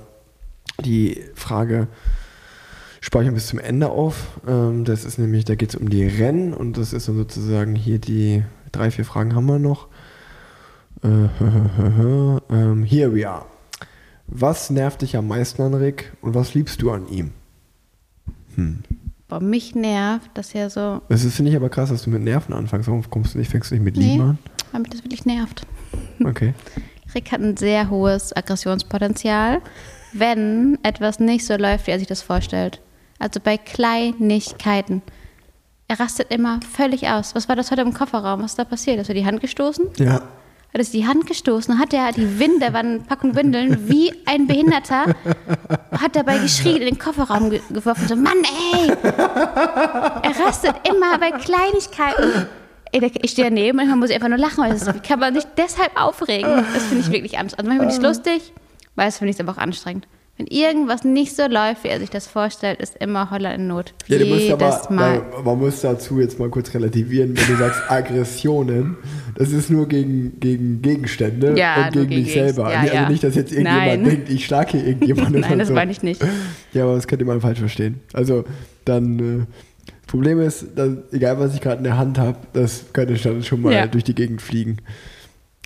die Frage speichern wir bis zum Ende auf. Ähm, das ist nämlich, da geht es um die Rennen und das ist dann sozusagen hier die drei, vier Fragen haben wir noch. Äh, ähm, here we are. Was nervt dich am meisten an Rick und was liebst du an ihm? Boah, mich nervt, dass er so, Das ist, finde ich aber krass, dass du mit Nerven anfängst. Warum kommst du nicht, fängst du nicht mit Nee. Lieben an? weil mich das wirklich nervt. Okay. Rick hat ein sehr hohes Aggressionspotenzial, wenn etwas nicht so läuft, wie er sich das vorstellt. Also bei Kleinigkeiten. Er rastet immer völlig aus. Was war das heute im Kofferraum? Was ist da passiert? Hast du die Hand gestoßen? Ja. Hat es die Hand gestoßen? Hat er die Winde, war eine Packung Windeln, wie ein Behinderter, hat dabei geschrien, in den Kofferraum ge geworfen. So, Mann, ey! Er rastet immer bei Kleinigkeiten. Ich stehe daneben und manchmal muss ich einfach nur lachen, weil das kann man sich deshalb aufregen? Das finde ich wirklich anstrengend. Manchmal finde ich es lustig, weil das finde ich aber auch anstrengend. Wenn irgendwas nicht so läuft, wie er sich das vorstellt, ist immer Holler in Not. Ja, du musst Jedes aber, Mal. da- man muss dazu jetzt mal kurz relativieren, wenn du sagst Aggressionen, das ist nur gegen, gegen Gegenstände Ja, und gegen gegen dich selber. Ja, also ja. nicht, dass jetzt irgendjemand Nein. denkt, ich schlage hier irgendjemand oder Nein, das so. meine ich nicht. Ja, aber das könnte man falsch verstehen. Also dann, äh, das Problem ist, dass, egal was ich gerade in der Hand habe, das könnte dann schon mal durch die Gegend fliegen.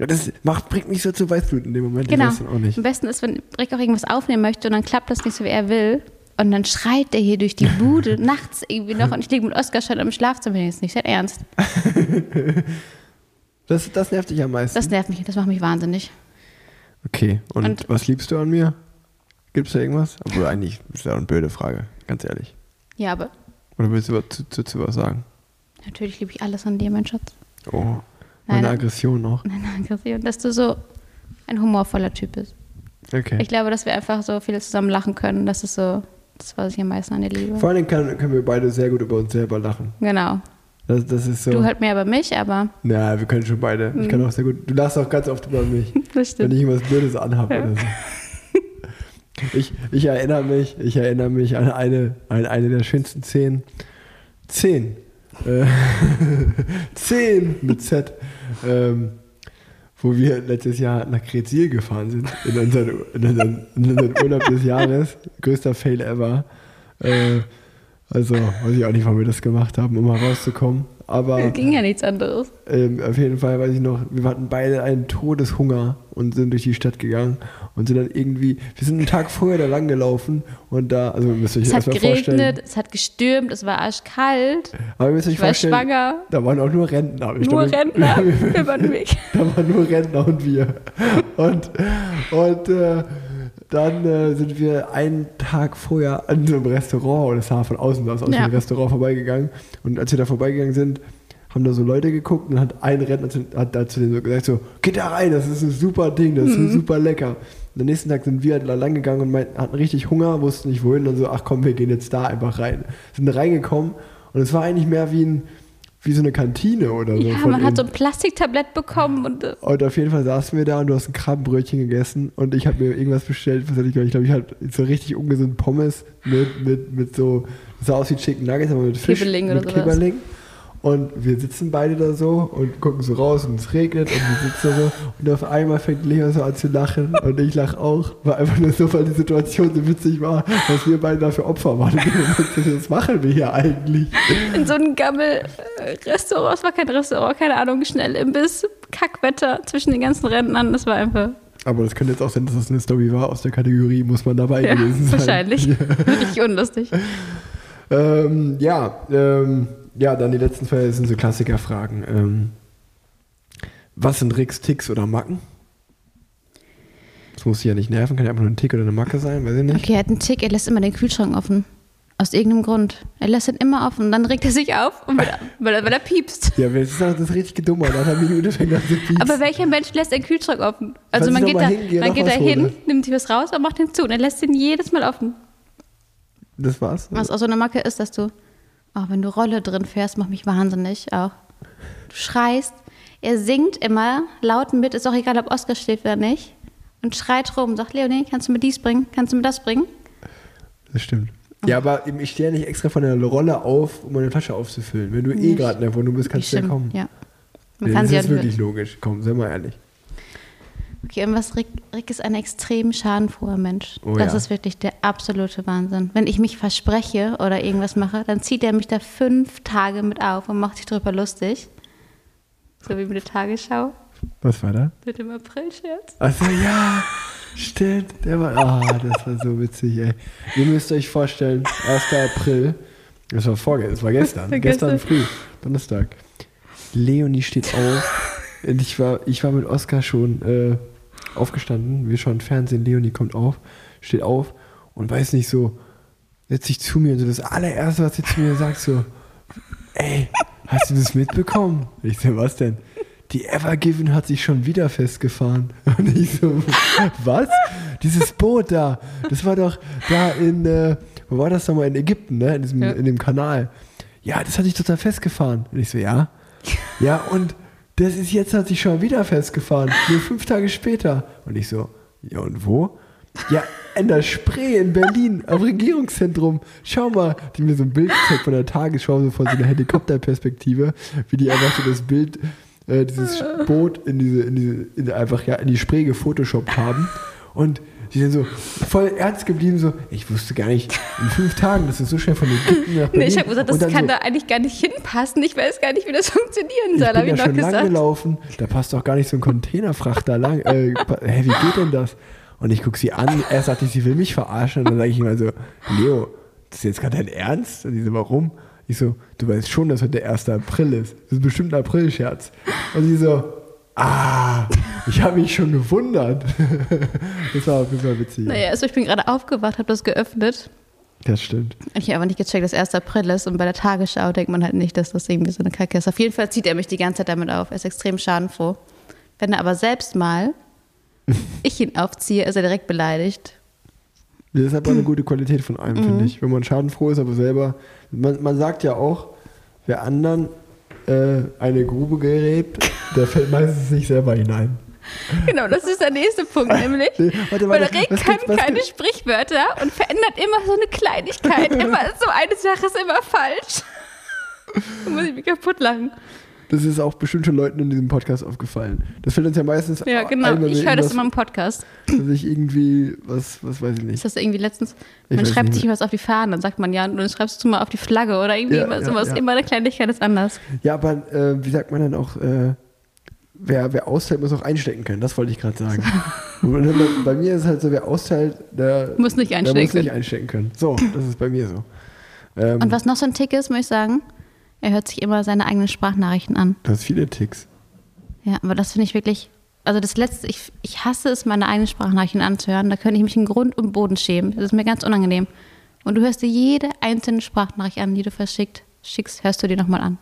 Das macht, bringt mich so zu Weißblut in dem Moment. Genau. Am besten ist, wenn Rick auch irgendwas aufnehmen möchte und dann klappt das nicht so, wie er will. Und dann schreit er hier durch die Bude nachts irgendwie noch und ich liege mit Oskar schon im Schlafzimmer. Das ist nicht sein Ernst. Das, das nervt dich am meisten. Das nervt mich, das macht mich wahnsinnig. okay, und, Und- was liebst du an mir? Gibt es da irgendwas? Obwohl eigentlich ist ja eine blöde Frage, ganz ehrlich. Ja, aber Oder willst du was zu, zu, zu was sagen? natürlich liebe ich alles an dir, mein Schatz. Oh, Nein, meine. Aggression noch. Nein, Aggression, dass du so ein humorvoller Typ bist. Okay. Ich glaube, dass wir einfach so viel zusammen lachen können. Das ist so das, was ich am meisten an dir liebe. Vor allem können, können wir beide sehr gut über uns selber lachen. Genau. Das, das ist so. Du halt mehr über mich, aber Na, wir können schon beide. Ich kann auch sehr gut. Du lachst auch ganz oft über mich, das wenn stimmt. ich irgendwas Blödes anhabe oder so. Ich, ich erinnere mich, ich erinnere mich an eine, an eine der schönsten Szenen. Zehn. Äh, Zehn mit Z. Ähm, wo wir letztes Jahr nach Kretzil gefahren sind, in unseren, in unseren, in unseren Urlaub des Jahres. Größter Fail ever. Äh, also, weiß ich auch nicht, warum wir das gemacht haben, um mal rauszukommen. Aber Ging ja nichts anderes. ähm, auf jeden Fall weiß ich noch, wir hatten beide einen Todeshunger und sind durch die Stadt gegangen und sind dann irgendwie, wir sind einen Tag vorher da lang gelaufen und da, also müsst ihr euch Es hat erstmal vorstellen. geregnet, es hat gestürmt, es war arschkalt. Aber ihr müsst euch Ich war vorstellen, schwanger. da waren auch nur Rentner. Ich Nur glaube, Rentner. Wir waren weg. da waren nur Rentner und wir. Und, und äh, dann äh, sind wir einen Tag vorher an so einem Restaurant, und das sah von außen aus, aus Ja. dem Restaurant vorbeigegangen. Und als wir da vorbeigegangen sind, haben da so Leute geguckt und hat ein Rentner zu, hat da zu denen so gesagt, so, geht da rein, das ist ein super Ding, das ist Mhm. super lecker. Und am nächsten Tag sind wir halt da lang gegangen und meinten, hatten richtig Hunger, wussten nicht wohin und so, ach komm, wir gehen jetzt da einfach rein. Sind da reingekommen und es war eigentlich mehr wie, ein, wie so eine Kantine oder so. Ja, man hat so ein Plastiktablett bekommen und äh, Und auf jeden Fall saßen wir da und du hast ein Krabbenbrötchen gegessen und ich habe mir irgendwas bestellt, was hatte ich, glaub ich glaube, ich hatte so richtig ungesund Pommes mit, mit, mit so, das sah aus wie Chicken Nuggets, aber mit Fisch, Kibbeling mit oder sowas. Und wir sitzen beide da so und gucken so raus und es regnet und wir sitzen so und auf einmal fängt Leo so an zu lachen und ich lache auch, war einfach nur so, weil die Situation so witzig war, dass wir beide dafür Opfer waren. Was machen wir hier eigentlich? in so einem Gammel-Restaurant, es war kein Restaurant, keine Ahnung, schnell Imbiss, Kackwetter zwischen den ganzen Rentnern, das war einfach, Aber das könnte jetzt auch sein, dass das eine Story war aus der Kategorie, muss man dabei ja, gewesen sein. wahrscheinlich, richtig unlustig. Ähm, ja, ähm, ja, dann die letzten zwei sind so Klassikerfragen. Ähm, was sind Ricks, Ticks oder Macken? Das muss sich ja nicht nerven, kann ja einfach nur ein Tick oder eine Macke sein, weiß ich nicht. Okay, er hat einen Tick, er lässt immer den Kühlschrank offen. Aus irgendeinem Grund. Er lässt ihn immer offen, dann regt er sich auf, und weil, er- weil, er, weil er piepst. Ja, das ist, das ist richtig dumm, nach einer Minute fängt an zu piepsen. Aber welcher Mensch lässt den Kühlschrank offen? Also Falls man geht, da, mal hingehe, man geht da hin, nimmt sich was raus und macht den zu. Und er lässt ihn jedes Mal offen. das war's. Was auch so eine Macke ist, dass du, oh, wenn du Rolle drin fährst, macht mich wahnsinnig auch. Du schreist, er singt immer laut mit, ist auch egal, ob Oscar schläft oder nicht. Und schreit rum, sagt Leonie, kannst du mir dies bringen? Kannst du mir das bringen? Das stimmt. Ja, aber ich stehe ja nicht extra von der Rolle auf, um meine Tasche aufzufüllen. Wenn du eh Nicht. gerade in der Wohnung bist, kannst du ja kommen. Ja. Man Nee, kann das sie ist wirklich logisch. Komm, sei mal ehrlich. Okay, und was Rick, Rick ist ein extrem schadenfroher Mensch. Oh das ja. ist wirklich der absolute Wahnsinn. Wenn ich mich verspreche oder irgendwas mache, dann zieht er mich da fünf Tage mit auf und macht sich drüber lustig. So wie mit der Tagesschau. Was war da? Mit dem April-Scherz. Achso, ja, stimmt. Der war, ah, das war so witzig, ey. Ihr müsst euch vorstellen, 1. April, das war vorgestern, das war gestern, War gestern gestern. früh, Donnerstag. Leonie steht auf. Und ich war, ich war mit Oskar schon äh, aufgestanden. Wir schauen Fernsehen, Leonie kommt auf, steht auf und weiß nicht so, setzt sich zu mir und so das allererste, was sie zu mir sagt, so, ey, hast du das mitbekommen? Ich so, was denn? Die Evergiven hat sich schon wieder festgefahren. Und ich so, was? Dieses Boot da, das war doch da in, äh, wo war das nochmal? In Ägypten, ne? In, diesem, Ja. in dem Kanal. Ja, das hat sich total festgefahren. Und ich so, ja. Ja, und das ist jetzt hat sich schon wieder festgefahren. Nur fünf Tage später. Und ich so, ja, und wo? Ja, in der Spree in Berlin, am Regierungszentrum. Schau mal, die mir so ein Bild gezeigt von der Tagesschau, so von so einer Helikopterperspektive, wie die einfach so das Bild, äh, dieses Boot in diese, in diese, in einfach ja, in die Spree gefotoshoppt haben. Und die sind so voll ernst geblieben, so, ich wusste gar nicht, in fünf Tagen, das ist so schnell von Ägypten nach Berlin. Nee, ich habe gesagt, das kann so, da eigentlich gar nicht hinpassen. Ich weiß gar nicht, wie das funktionieren ich soll, habe ich noch schon lang gesagt. gelaufen, da passt doch gar nicht so ein Containerfrachter lang. Äh, hä, wie geht denn das? Und ich gucke sie an, erst dachte ich, sie will mich verarschen. Und dann sage ich immer so, Leo, das ist jetzt gerade dein Ernst? Und die so, warum? Ich so, du weißt schon, dass heute der 1. April ist. Das ist bestimmt ein April-Scherz. Und sie so, ah, ich habe mich schon gewundert. das war auf jeden Fall witzig. Naja, also ich bin gerade aufgewacht, habe das geöffnet. Das stimmt. Ich habe aber nicht gecheckt, dass 1. April ist und bei der Tagesschau denkt man halt nicht, dass das irgendwie so eine Kacke ist. Auf jeden Fall zieht er mich die ganze Zeit damit auf. Er ist extrem schadenfroh. Wenn er aber selbst mal ich ihn aufziehe, ist er direkt beleidigt. Das ist aber eine gute Qualität von einem, Mhm. finde ich. Wenn man schadenfroh ist, aber selber. Man, man sagt ja auch, wer anderen äh, eine Grube gräbt, der fällt meistens nicht selber hinein. Genau, das ist der nächste Punkt, nämlich. Nee, warte, warte, was kann keine gibt's- Sprichwörter und verändert immer so eine Kleinigkeit. Immer so eine Sache ist immer falsch. Da muss ich mich kaputt lachen. Das ist auch bestimmt schon Leuten in diesem Podcast aufgefallen. Das fällt uns ja meistens Ja, genau. ein, Ich höre das immer im Podcast. Dass ich irgendwie, was, was weiß ich Ist nicht. das irgendwie letztens? Ich Man schreibt sich was auf die Fahne, dann sagt man ja, und dann schreibst du mal auf die Flagge oder irgendwie Ja, was, ja, sowas. ja. Immer eine Kleinigkeit ist anders. Ja, aber äh, wie sagt man dann auch, äh, wer, wer austeilt, muss auch einstecken können. Das wollte ich gerade sagen. Bei, mir ist es halt so, wer austeilt, der Muss nicht der einstecken muss nicht können. einstecken können. So, das ist bei mir so. Ähm, Und was noch so ein Tick ist, muss ich sagen, er hört sich immer seine eigenen Sprachnachrichten an. Du hast viele Ticks. Ja, aber das finde ich wirklich. Also das letzte, ich, ich hasse es, meine eigenen Sprachnachrichten anzuhören. Da könnte ich mich in Grund und Boden schämen. Das ist mir ganz unangenehm. Und du hörst dir jede einzelne Sprachnachricht an, die du verschickt, schickst, hörst du dir nochmal an.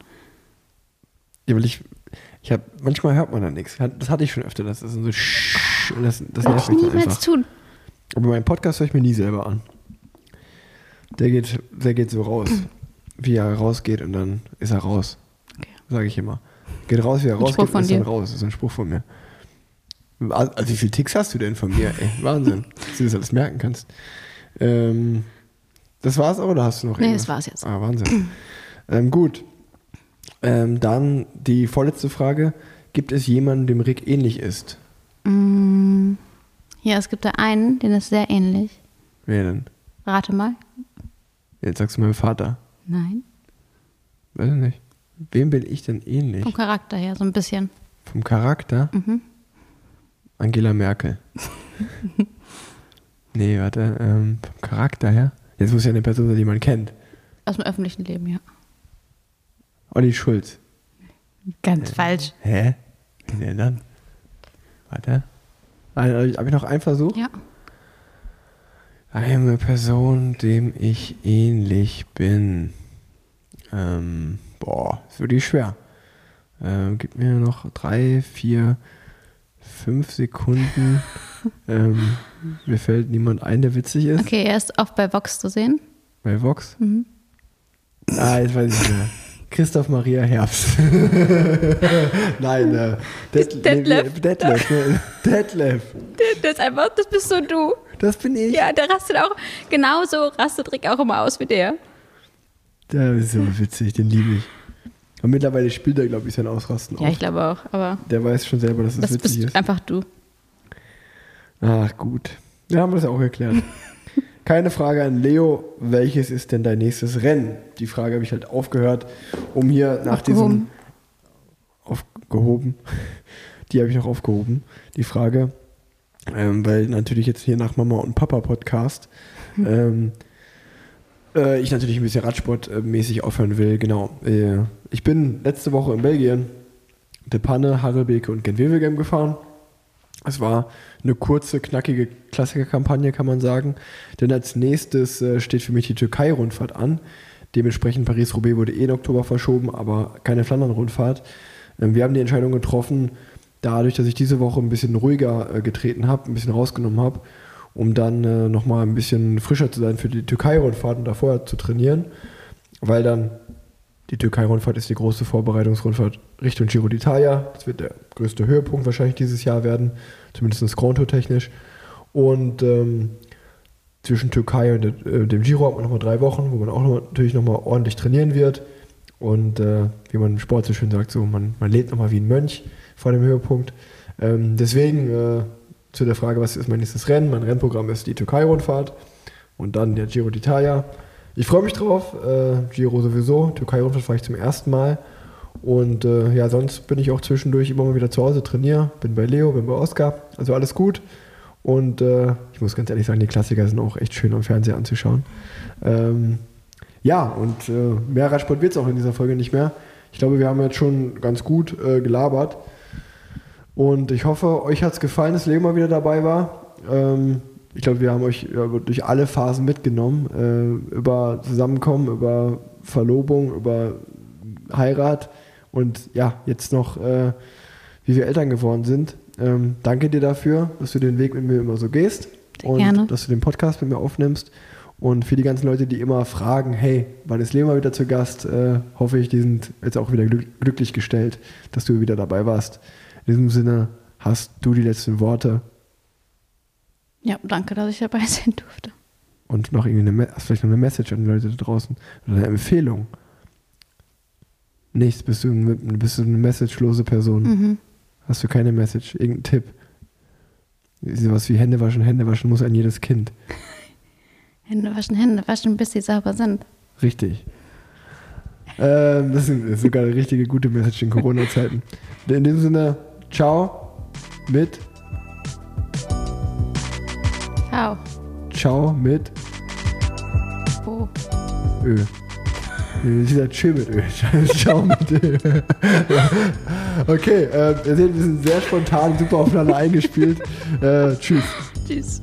Ja, weil ich, ich hab, manchmal hört man da nichts. Das hatte ich schon öfter, das ist so Sch- und das, das nervt ich mich dann niemals einfach. tun. Aber meinen Podcast höre ich mir nie selber an. Der geht, der geht so raus, wie er rausgeht und dann ist er raus. Okay. Sage ich immer. Geht raus, wie er rausgeht und ist dann dir. raus. Das ist ein Spruch von mir. Also, wie viele Ticks hast du denn von mir? Ey, Wahnsinn, dass du das alles merken kannst. Ähm, das war's auch oder hast du noch Nee, irgendwas? das war's jetzt. Ah, Wahnsinn. ähm, gut. Ähm, dann die vorletzte Frage. Gibt es jemanden, dem Rick ähnlich ist? Mm, ja, es gibt da einen, den ist sehr ähnlich. Wer denn? Rate mal. Jetzt sagst du meinem Vater. Nein. Weiß ich nicht. Wem bin ich denn ähnlich? Vom Charakter her, so ein bisschen. Vom Charakter? Mhm. Angela Merkel. nee, warte. Ähm, vom Charakter her? Jetzt muss ja eine Person sein, die man kennt. Aus dem öffentlichen Leben, ja. Olli Schulz. Ganz falsch. Hä? Wen denn dann? Warte. Habe ich noch einen Versuch? Ja. Eine Person, dem ich ähnlich bin. Ähm, boah, ist wirklich schwer. Ähm, gib mir noch drei, vier, fünf Sekunden. ähm, mir fällt niemand ein, der witzig ist. Okay, er ist oft bei Vox zu sehen. Bei Vox. Mhm. Ah, jetzt weiß ich nicht mehr. Christoph Maria Herbst. Nein, äh, Det Detlef. Detlef. ne? Detlef. Das ist einfach, das bist so du. Das bin ich. Ja, der rastet auch, genauso rastet Rick auch immer aus wie der. Der ist so witzig, den liebe ich. Und mittlerweile spielt er, glaube ich, sein Ausrasten Ja, auch. ich glaube auch, aber Der weiß schon selber, dass es das witzig bist ist. einfach du. Ach, gut. Ja, haben wir das ja auch erklärt. Keine Frage an Leo. Welches ist denn dein nächstes Rennen? Die Frage habe ich halt aufgehört, um hier nach diesem. Aufgehoben. Aufgehoben. Die habe ich noch aufgehoben. Die Frage. Ähm, weil natürlich jetzt hier nach Mama und Papa Podcast ähm, äh, ich natürlich ein bisschen Radsportmäßig aufhören will. Genau. Äh, ich bin letzte Woche in Belgien De Panne, Harelbeke und Gent-Wevelgem gefahren. Es war eine kurze, knackige Klassikerkampagne, kann man sagen. Denn als nächstes äh, steht für mich die Türkei-Rundfahrt an. Dementsprechend Paris-Roubaix wurde eh in Oktober verschoben, aber keine Flandern-Rundfahrt. Ähm, wir haben die Entscheidung getroffen, dadurch, dass ich diese Woche ein bisschen ruhiger äh, getreten habe, ein bisschen rausgenommen habe, um dann äh, nochmal ein bisschen frischer zu sein für die Türkei-Rundfahrt und davor zu trainieren. Weil dann die Türkei-Rundfahrt ist die große Vorbereitungsrundfahrt Richtung Giro d'Italia. Das wird der größte Höhepunkt wahrscheinlich dieses Jahr werden, zumindest Grand Tour technisch. Und ähm, zwischen Türkei und äh, dem Giro hat man nochmal drei Wochen, wo man auch noch, natürlich nochmal ordentlich trainieren wird. Und äh, wie man im Sport so schön sagt, so man, man lebt nochmal wie ein Mönch vor dem Höhepunkt. Ähm, deswegen äh, zu der Frage, was ist mein nächstes Rennen? Mein Rennprogramm ist die Türkei-Rundfahrt und dann der Giro d'Italia. Ich freue mich drauf. Äh, Giro sowieso. Türkei-Rundfahrt fahre ich zum ersten Mal. Und äh, ja, sonst bin ich auch zwischendurch immer mal wieder zu Hause, trainiere. Bin bei Leo, bin bei Oskar. Also alles gut. Und äh, ich muss ganz ehrlich sagen, die Klassiker sind auch echt schön am Fernseher anzuschauen. Ähm, ja, und äh, mehr Radsport wird es auch in dieser Folge nicht mehr. Ich glaube, wir haben jetzt schon ganz gut äh, gelabert. Und ich hoffe, euch hat es gefallen, dass Leo mal wieder dabei war. Ähm, ich glaube, wir haben euch ja, durch alle Phasen mitgenommen. Äh, über Zusammenkommen, über Verlobung, über Heirat und ja, jetzt noch, äh, wie wir Eltern geworden sind. Ähm, danke dir dafür, dass du den Weg mit mir immer so gehst Sehr und gerne. dass du den Podcast mit mir aufnimmst. Und für die ganzen Leute, die immer fragen, hey, wann ist Leo mal wieder zu Gast, äh, hoffe ich, die sind jetzt auch wieder glück glücklich gestellt, dass du wieder dabei warst. In diesem Sinne hast du die letzten Worte Ja, danke, dass ich dabei sein durfte. und noch irgendwie eine, vielleicht noch eine Message an die Leute da draußen oder eine Empfehlung. Nichts, bist du, bist du eine messagelose Person. Mhm. Hast du keine Message, irgendeinen Tipp? Sowas wie Hände waschen, Hände waschen muss ein jedes Kind. Hände waschen, Hände waschen, bis sie sauber sind. Richtig. Ähm, das ist sogar eine richtige gute Message in Corona-Zeiten. In dem Sinne, ciao mit, Ciao. ciao mit Oh. Ö. Ich sag Tschö mit Ö. Ciao mit Ö. Okay, äh, ihr seht, wir sind sehr spontan, super aufeinander eingespielt. Äh, tschüss. Tschüss.